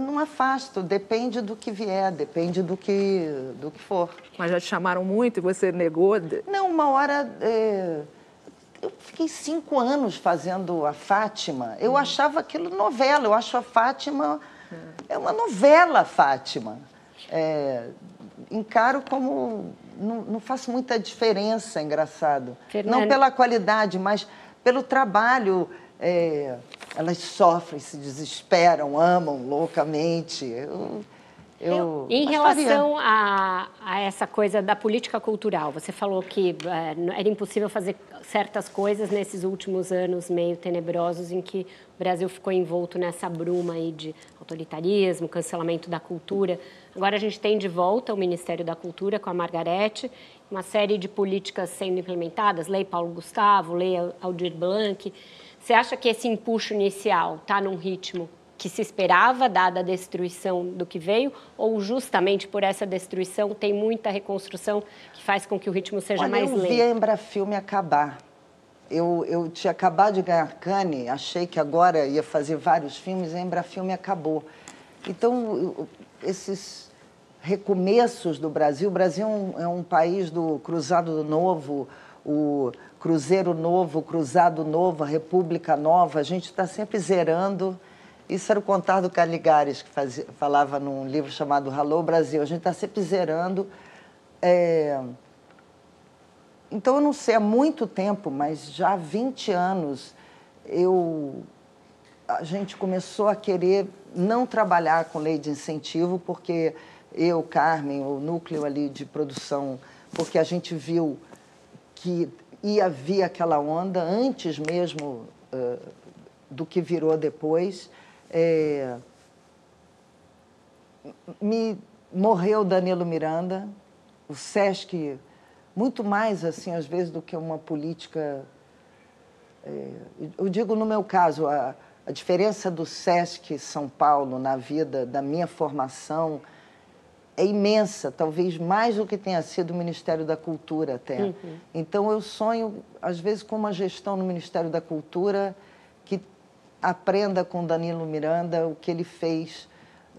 não afasto, depende do que vier, depende do que, do que for. Mas já te chamaram muito e você negou? Não, uma hora. É... Eu fiquei cinco anos fazendo a Fátima. Eu hum. achava aquilo novela. Eu acho a Fátima. É uma novela, Fátima. É... Encaro como. Não, não faz muita diferença, engraçado. Fernanda. Não pela qualidade, mas pelo trabalho. É elas sofrem, se desesperam, amam loucamente. Eu, eu, em relação a, a, essa coisa da política cultural, você falou que é, era impossível fazer certas coisas nesses últimos anos meio tenebrosos em que o Brasil ficou envolto nessa bruma aí de autoritarismo, cancelamento da cultura. Agora a gente tem de volta o Ministério da Cultura com a Margarete, uma série de políticas sendo implementadas, Lei Paulo Gustavo, Lei Aldir Blanc. Você acha que esse empuxo inicial está num ritmo que se esperava, dada a destruição do que veio, ou justamente por essa destruição tem muita reconstrução que faz com que o ritmo seja Olha, mais eu lento? Eu vi a Embrafilme acabar. Eu, eu tinha acabado de ganhar Cannes, achei que agora ia fazer vários filmes, a Embrafilme acabou. Então, esses recomeços do Brasil, o Brasil é um, é um país do cruzado do novo, o Cruzeiro Novo, Cruzado Novo, República Nova, a gente está sempre zerando. Isso era o contar do Caligares, que fazia, falava num livro chamado Alô Brasil. A gente está sempre zerando. É... Então, eu não sei, há muito tempo, mas já há 20 anos, eu... a gente começou a querer não trabalhar com lei de incentivo, porque eu, Carmen, o núcleo ali de produção, porque a gente viu que ia vir aquela onda antes mesmo uh, do que virou depois. É, me morreu Danilo Miranda, o Sesc, muito mais assim às vezes do que uma política. É, eu digo no meu caso a, a diferença do Sesc São Paulo na vida da minha formação é imensa, talvez mais do que tenha sido o Ministério da Cultura até. Uhum. Então eu sonho, às vezes, com uma gestão no Ministério da Cultura que aprenda com Danilo Miranda o que ele fez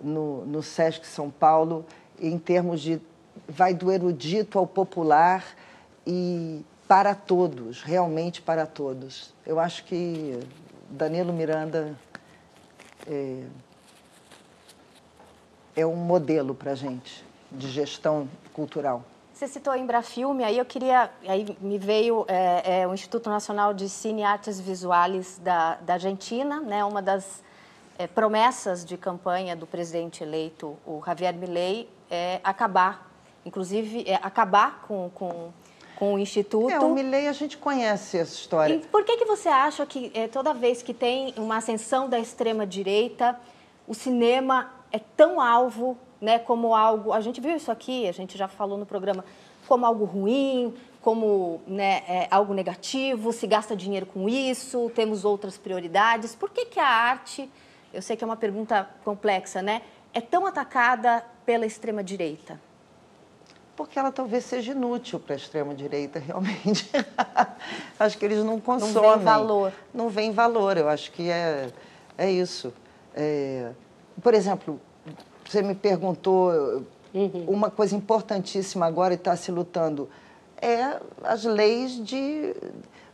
no, no Sesc São Paulo, em termos de vai do erudito ao popular e para todos, realmente para todos. Eu acho que Danilo Miranda é, é um modelo para a gente de gestão cultural. Você citou a Embrafilme, aí eu queria, aí me veio é, é, o Instituto Nacional de Cine e Artes Visuais da, da Argentina, né, uma das é, promessas de campanha do presidente eleito, o Javier Milei, é acabar, inclusive é acabar com, com, com o Instituto. É, o Milei a gente conhece essa história. E por que, que você acha que é, toda vez que tem uma ascensão da extrema-direita, o cinema é tão alvo, né, como algo. A gente viu isso aqui, a gente já falou no programa, como algo ruim, como né, é, algo negativo, se gasta dinheiro com isso, temos outras prioridades. Por que, que a arte, eu sei que é uma pergunta complexa, né, é tão atacada pela extrema-direita? Porque ela talvez seja inútil para a extrema-direita, [LAUGHS] realmente. acho que eles não consomem. Não vem valor. Não vem valor, eu acho que é, é isso. É, por exemplo, você me perguntou uhum. uma coisa importantíssima agora e está se lutando é as leis de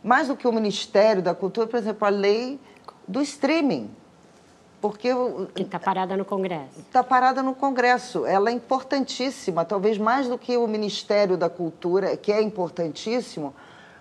mais do que o Ministério da Cultura, por exemplo, a lei do streaming. Porque que está parada no Congresso. Está parada no Congresso. Ela é importantíssima, talvez mais do que o Ministério da Cultura, que é importantíssimo,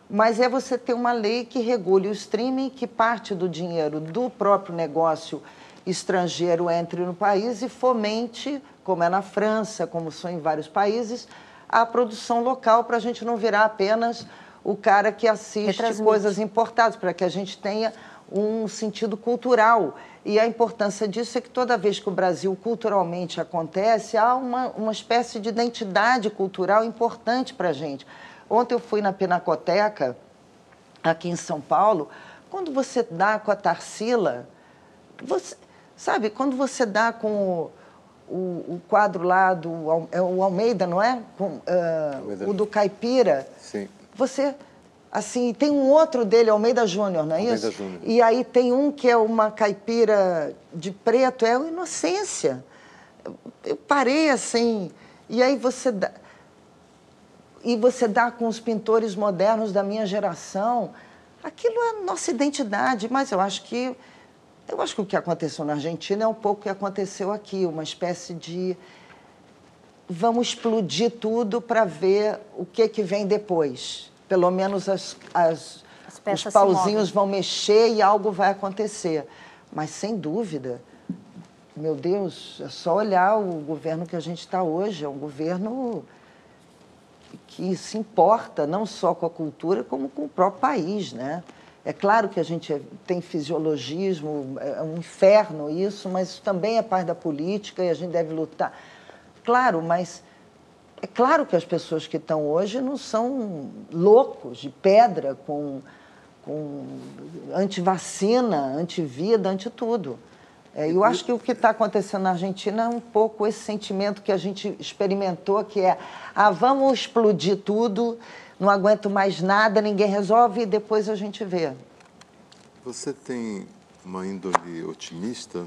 mas é você ter uma lei que regule o streaming, que parte do dinheiro do próprio negócio estrangeiro entre no país e fomente, como é na França, como são em vários países, a produção local para a gente não virar apenas o cara que assiste coisas importadas, para que a gente tenha um sentido cultural. E a importância disso é que toda vez que o Brasil culturalmente acontece, há uma, uma espécie de identidade cultural importante para a gente. Ontem eu fui na Pinacoteca, aqui em São Paulo, quando você dá com a Tarsila, você, Sabe, quando você dá com o, o, o quadro lá do é o Almeida, não é? Com, uh, o do Caipira. Sim. Você Assim, tem um outro dele, Almeida Júnior, não é Almeida isso? Júnior. E aí tem um que é uma caipira de preto, é o Inocência. Eu parei assim, e aí você dá, e você dá com os pintores modernos da minha geração, aquilo é nossa identidade, mas eu acho que eu acho que o que aconteceu na Argentina é um pouco o que aconteceu aqui, uma espécie de vamos explodir tudo para ver o que que vem depois pelo menos as, as, as os pauzinhos vão mexer e algo vai acontecer. Mas, sem dúvida, meu Deus, é só olhar o governo que a gente está hoje. É um governo que se importa não só com a cultura, como com o próprio país, né? É claro que a gente é, tem fisiologismo, é um inferno isso, mas também é parte da política e a gente deve lutar. Claro, mas é claro que as pessoas que estão hoje não são loucos de pedra com, com antivacina, antivida, anti-tudo. É, eu acho que o que está acontecendo na Argentina é um pouco esse sentimento que a gente experimentou, que é, ah, vamos explodir tudo, não aguento mais nada, ninguém resolve e depois a gente vê. Você tem uma índole otimista?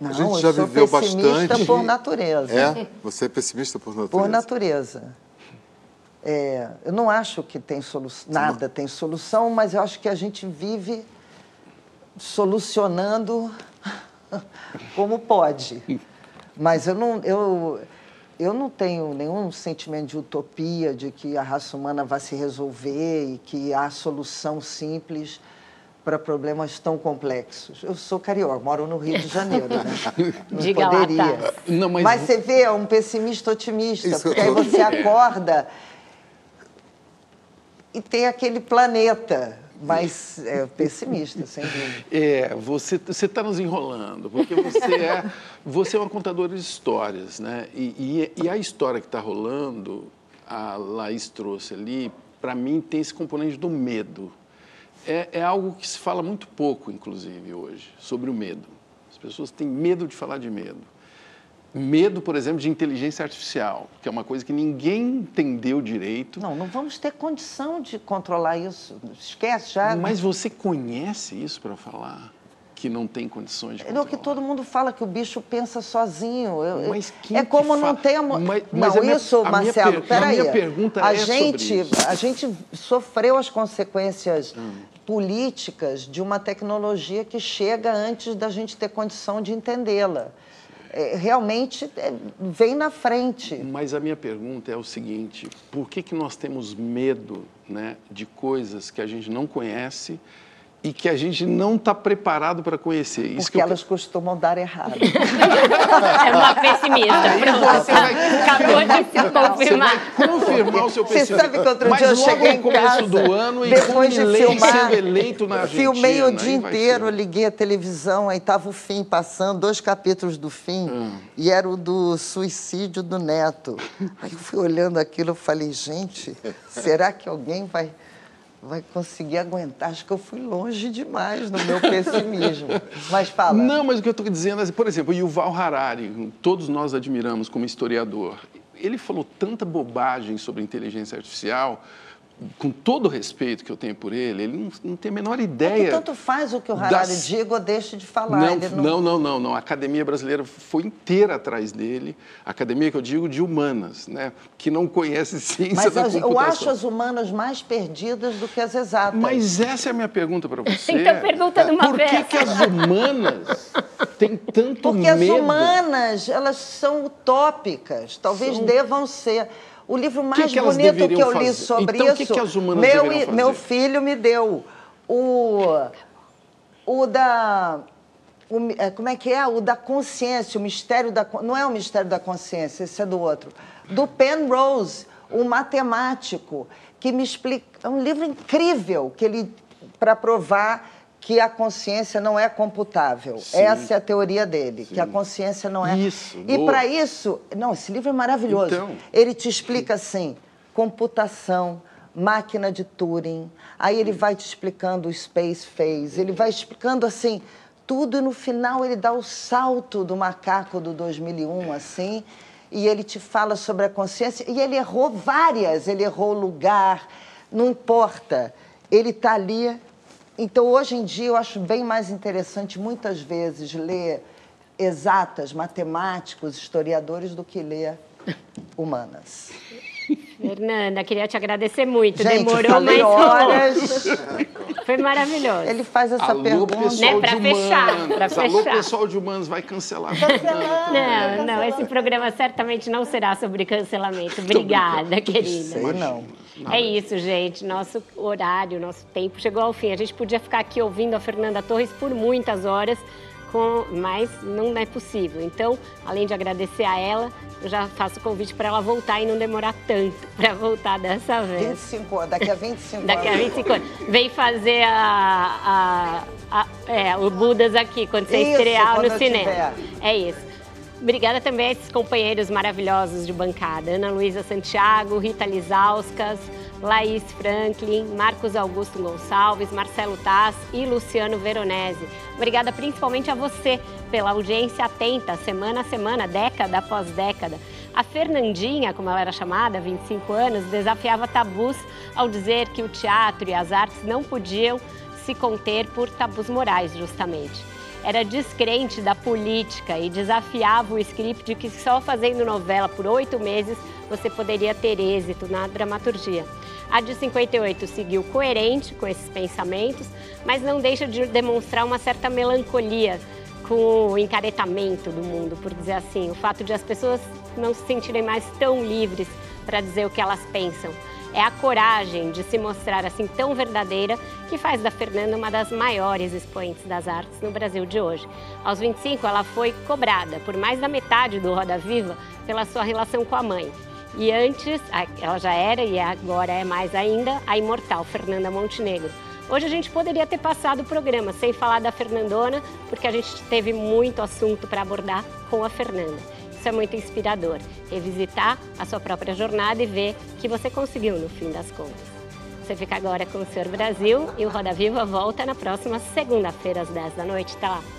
Não, a gente já viveu bastante. por natureza. É? Você é pessimista por natureza? Por natureza. É, eu não acho que tem solução, nada tem solução, mas eu acho que a gente vive solucionando [LAUGHS] como pode. Mas eu não, eu, eu não tenho nenhum sentimento de utopia, de que a raça humana vai se resolver e que há solução simples para problemas tão complexos. Eu sou carioca, moro no Rio de Janeiro, né? [LAUGHS] Não Diga poderia. Lá, tá. Não, mas... mas... você vê, é um pessimista otimista, Isso porque aí você acorda e tem aquele planeta, mas é pessimista, sem dúvida. É, você está nos enrolando, porque você é, [LAUGHS] você é uma contadora de histórias, né? E, e, e a história que está rolando, a Laís trouxe ali, para mim tem esse componente do medo é, é algo que se fala muito pouco, inclusive, hoje, sobre o medo. As pessoas têm medo de falar de medo. Medo, por exemplo, de inteligência artificial, que é uma coisa que ninguém entendeu direito. Não, não vamos ter condição de controlar isso. Esquece já. Mas você conhece isso para falar? que não tem condições de controlar. É o que todo mundo fala, que o bicho pensa sozinho. Eu, mas é como não ter... Mas, não, mas isso, minha, Marcelo, peraí. A minha pergunta a é gente, A gente sofreu as consequências hum. políticas de uma tecnologia que chega antes da gente ter condição de entendê-la. É, realmente é, vem na frente. Mas a minha pergunta é o seguinte: por que, que nós temos medo né, de coisas que a gente não conhece e que a gente não está preparado para conhecer. Isso Porque elas eu... costumam dar errado. [LAUGHS] é uma pessimista. Você vai... Acabou de se confirmar. Você vai confirmar o seu pessimismo. Você sabe que outro dia eu cheguei em casa, do ano, e depois de filmar, sendo eleito na Argentina. Filmei o dia inteiro, ser. liguei a televisão, aí estava o fim passando, dois capítulos do fim, hum. e era o do suicídio do neto. Aí eu fui olhando aquilo, e falei, gente, será que alguém vai vai conseguir aguentar. Acho que eu fui longe demais no meu pessimismo. [LAUGHS] Mas fala. Não, mas o que eu estou dizendo é, por exemplo, o Yuval Harari, todos nós admiramos como historiador. Ele falou tanta bobagem sobre inteligência artificial com todo o respeito que eu tenho por ele, ele não, não tem a menor ideia. É que tanto faz o que o Harari das... diga ou deixe de falar. Não, não... não, não, não, não. A academia brasileira foi inteira atrás dele. A academia que eu digo de humanas, né? Que não conhece [LAUGHS] ciência Mas da computação. eu acho as humanas mais perdidas do que as exatas. Mas essa é a minha pergunta para [LAUGHS] você. Então pergunta de uma Por que, que as humanas têm tanto Porque medo? Porque as humanas, elas são utópicas. Talvez são... devam ser. O livro mais que que bonito que eu li fazer? sobre então, isso, que que meu, meu filho me deu o, o da. O, é, como é que é? O da consciência, o mistério da. Não é o mistério da consciência, esse é do outro. Do Penrose, o matemático, que me explica. É um livro incrível que ele. para provar que a consciência não é computável. Sim. Essa é a teoria dele, Sim. que a consciência não é. Isso. E para isso, não, esse livro é maravilhoso. Então... Ele te explica assim: computação, máquina de Turing. Aí ele vai te explicando o space phase. Ele vai explicando assim tudo e no final ele dá o salto do macaco do 2001 assim. E ele te fala sobre a consciência. E ele errou várias. Ele errou lugar, não importa, ele está ali. Então, hoje em dia, eu acho bem mais interessante, muitas vezes, ler exatas, matemáticos, historiadores, do que ler humanas. Fernanda, queria te agradecer muito. Gente, Demorou mais horas. Foi maravilhoso. Ele faz essa Alô, pergunta. Né, pra de fechar, humanos. pra Alô, fechar. pessoal de humanos, vai cancelar. Não, não, esse programa certamente não será sobre cancelamento. Obrigada, querida. Sei não. É isso, gente. Nosso horário, nosso tempo chegou ao fim. A gente podia ficar aqui ouvindo a Fernanda Torres por muitas horas, com... mas não é possível. Então, além de agradecer a ela, eu já faço o convite para ela voltar e não demorar tanto [LAUGHS] para voltar dessa vez. 25 anos, daqui a 25 Daqui a anos. 25 anos. Vem fazer a, a- a- é, o Budas aqui, quando você Isso, estrear quando no cinema. tiver. É isso. Obrigada também a esses companheiros maravilhosos de bancada. Ana Luísa Santiago, Rita Lizauskas, Laís Franklin, Marcos Augusto Gonçalves, Marcelo Taz e Luciano Veronese. Obrigada principalmente a você pela audiência atenta, semana a semana, década após década. A Fernandinha, como ela era chamada, 25 anos, desafiava tabus ao dizer que o teatro e as artes não podiam se conter por tabus morais, justamente. Era descrente da política e desafiava o script de que só fazendo novela por oito meses você poderia ter êxito na dramaturgia. A de 58 seguiu coerente com esses pensamentos, mas não deixa de demonstrar uma certa melancolia com o encaretamento do mundo, por dizer assim, o fato de as pessoas não se sentirem mais tão livres para dizer o que elas pensam. É a coragem de se mostrar assim tão verdadeira que faz da Fernanda uma das maiores expoentes das artes no Brasil de hoje. Aos 25, ela foi cobrada por mais da metade do Roda Viva pela sua relação com a mãe. E antes, ela já era e agora é mais ainda, a imortal Fernanda Montenegro. Hoje a gente poderia ter passado o programa sem falar da Fernandona, porque a gente teve muito assunto para abordar com a Fernanda. Isso é muito inspirador. Revisitar a sua própria jornada e ver que você conseguiu no fim das contas. Você fica agora com o Senhor Brasil e o Roda Viva volta na próxima segunda-feira às 10 da noite. Tá lá.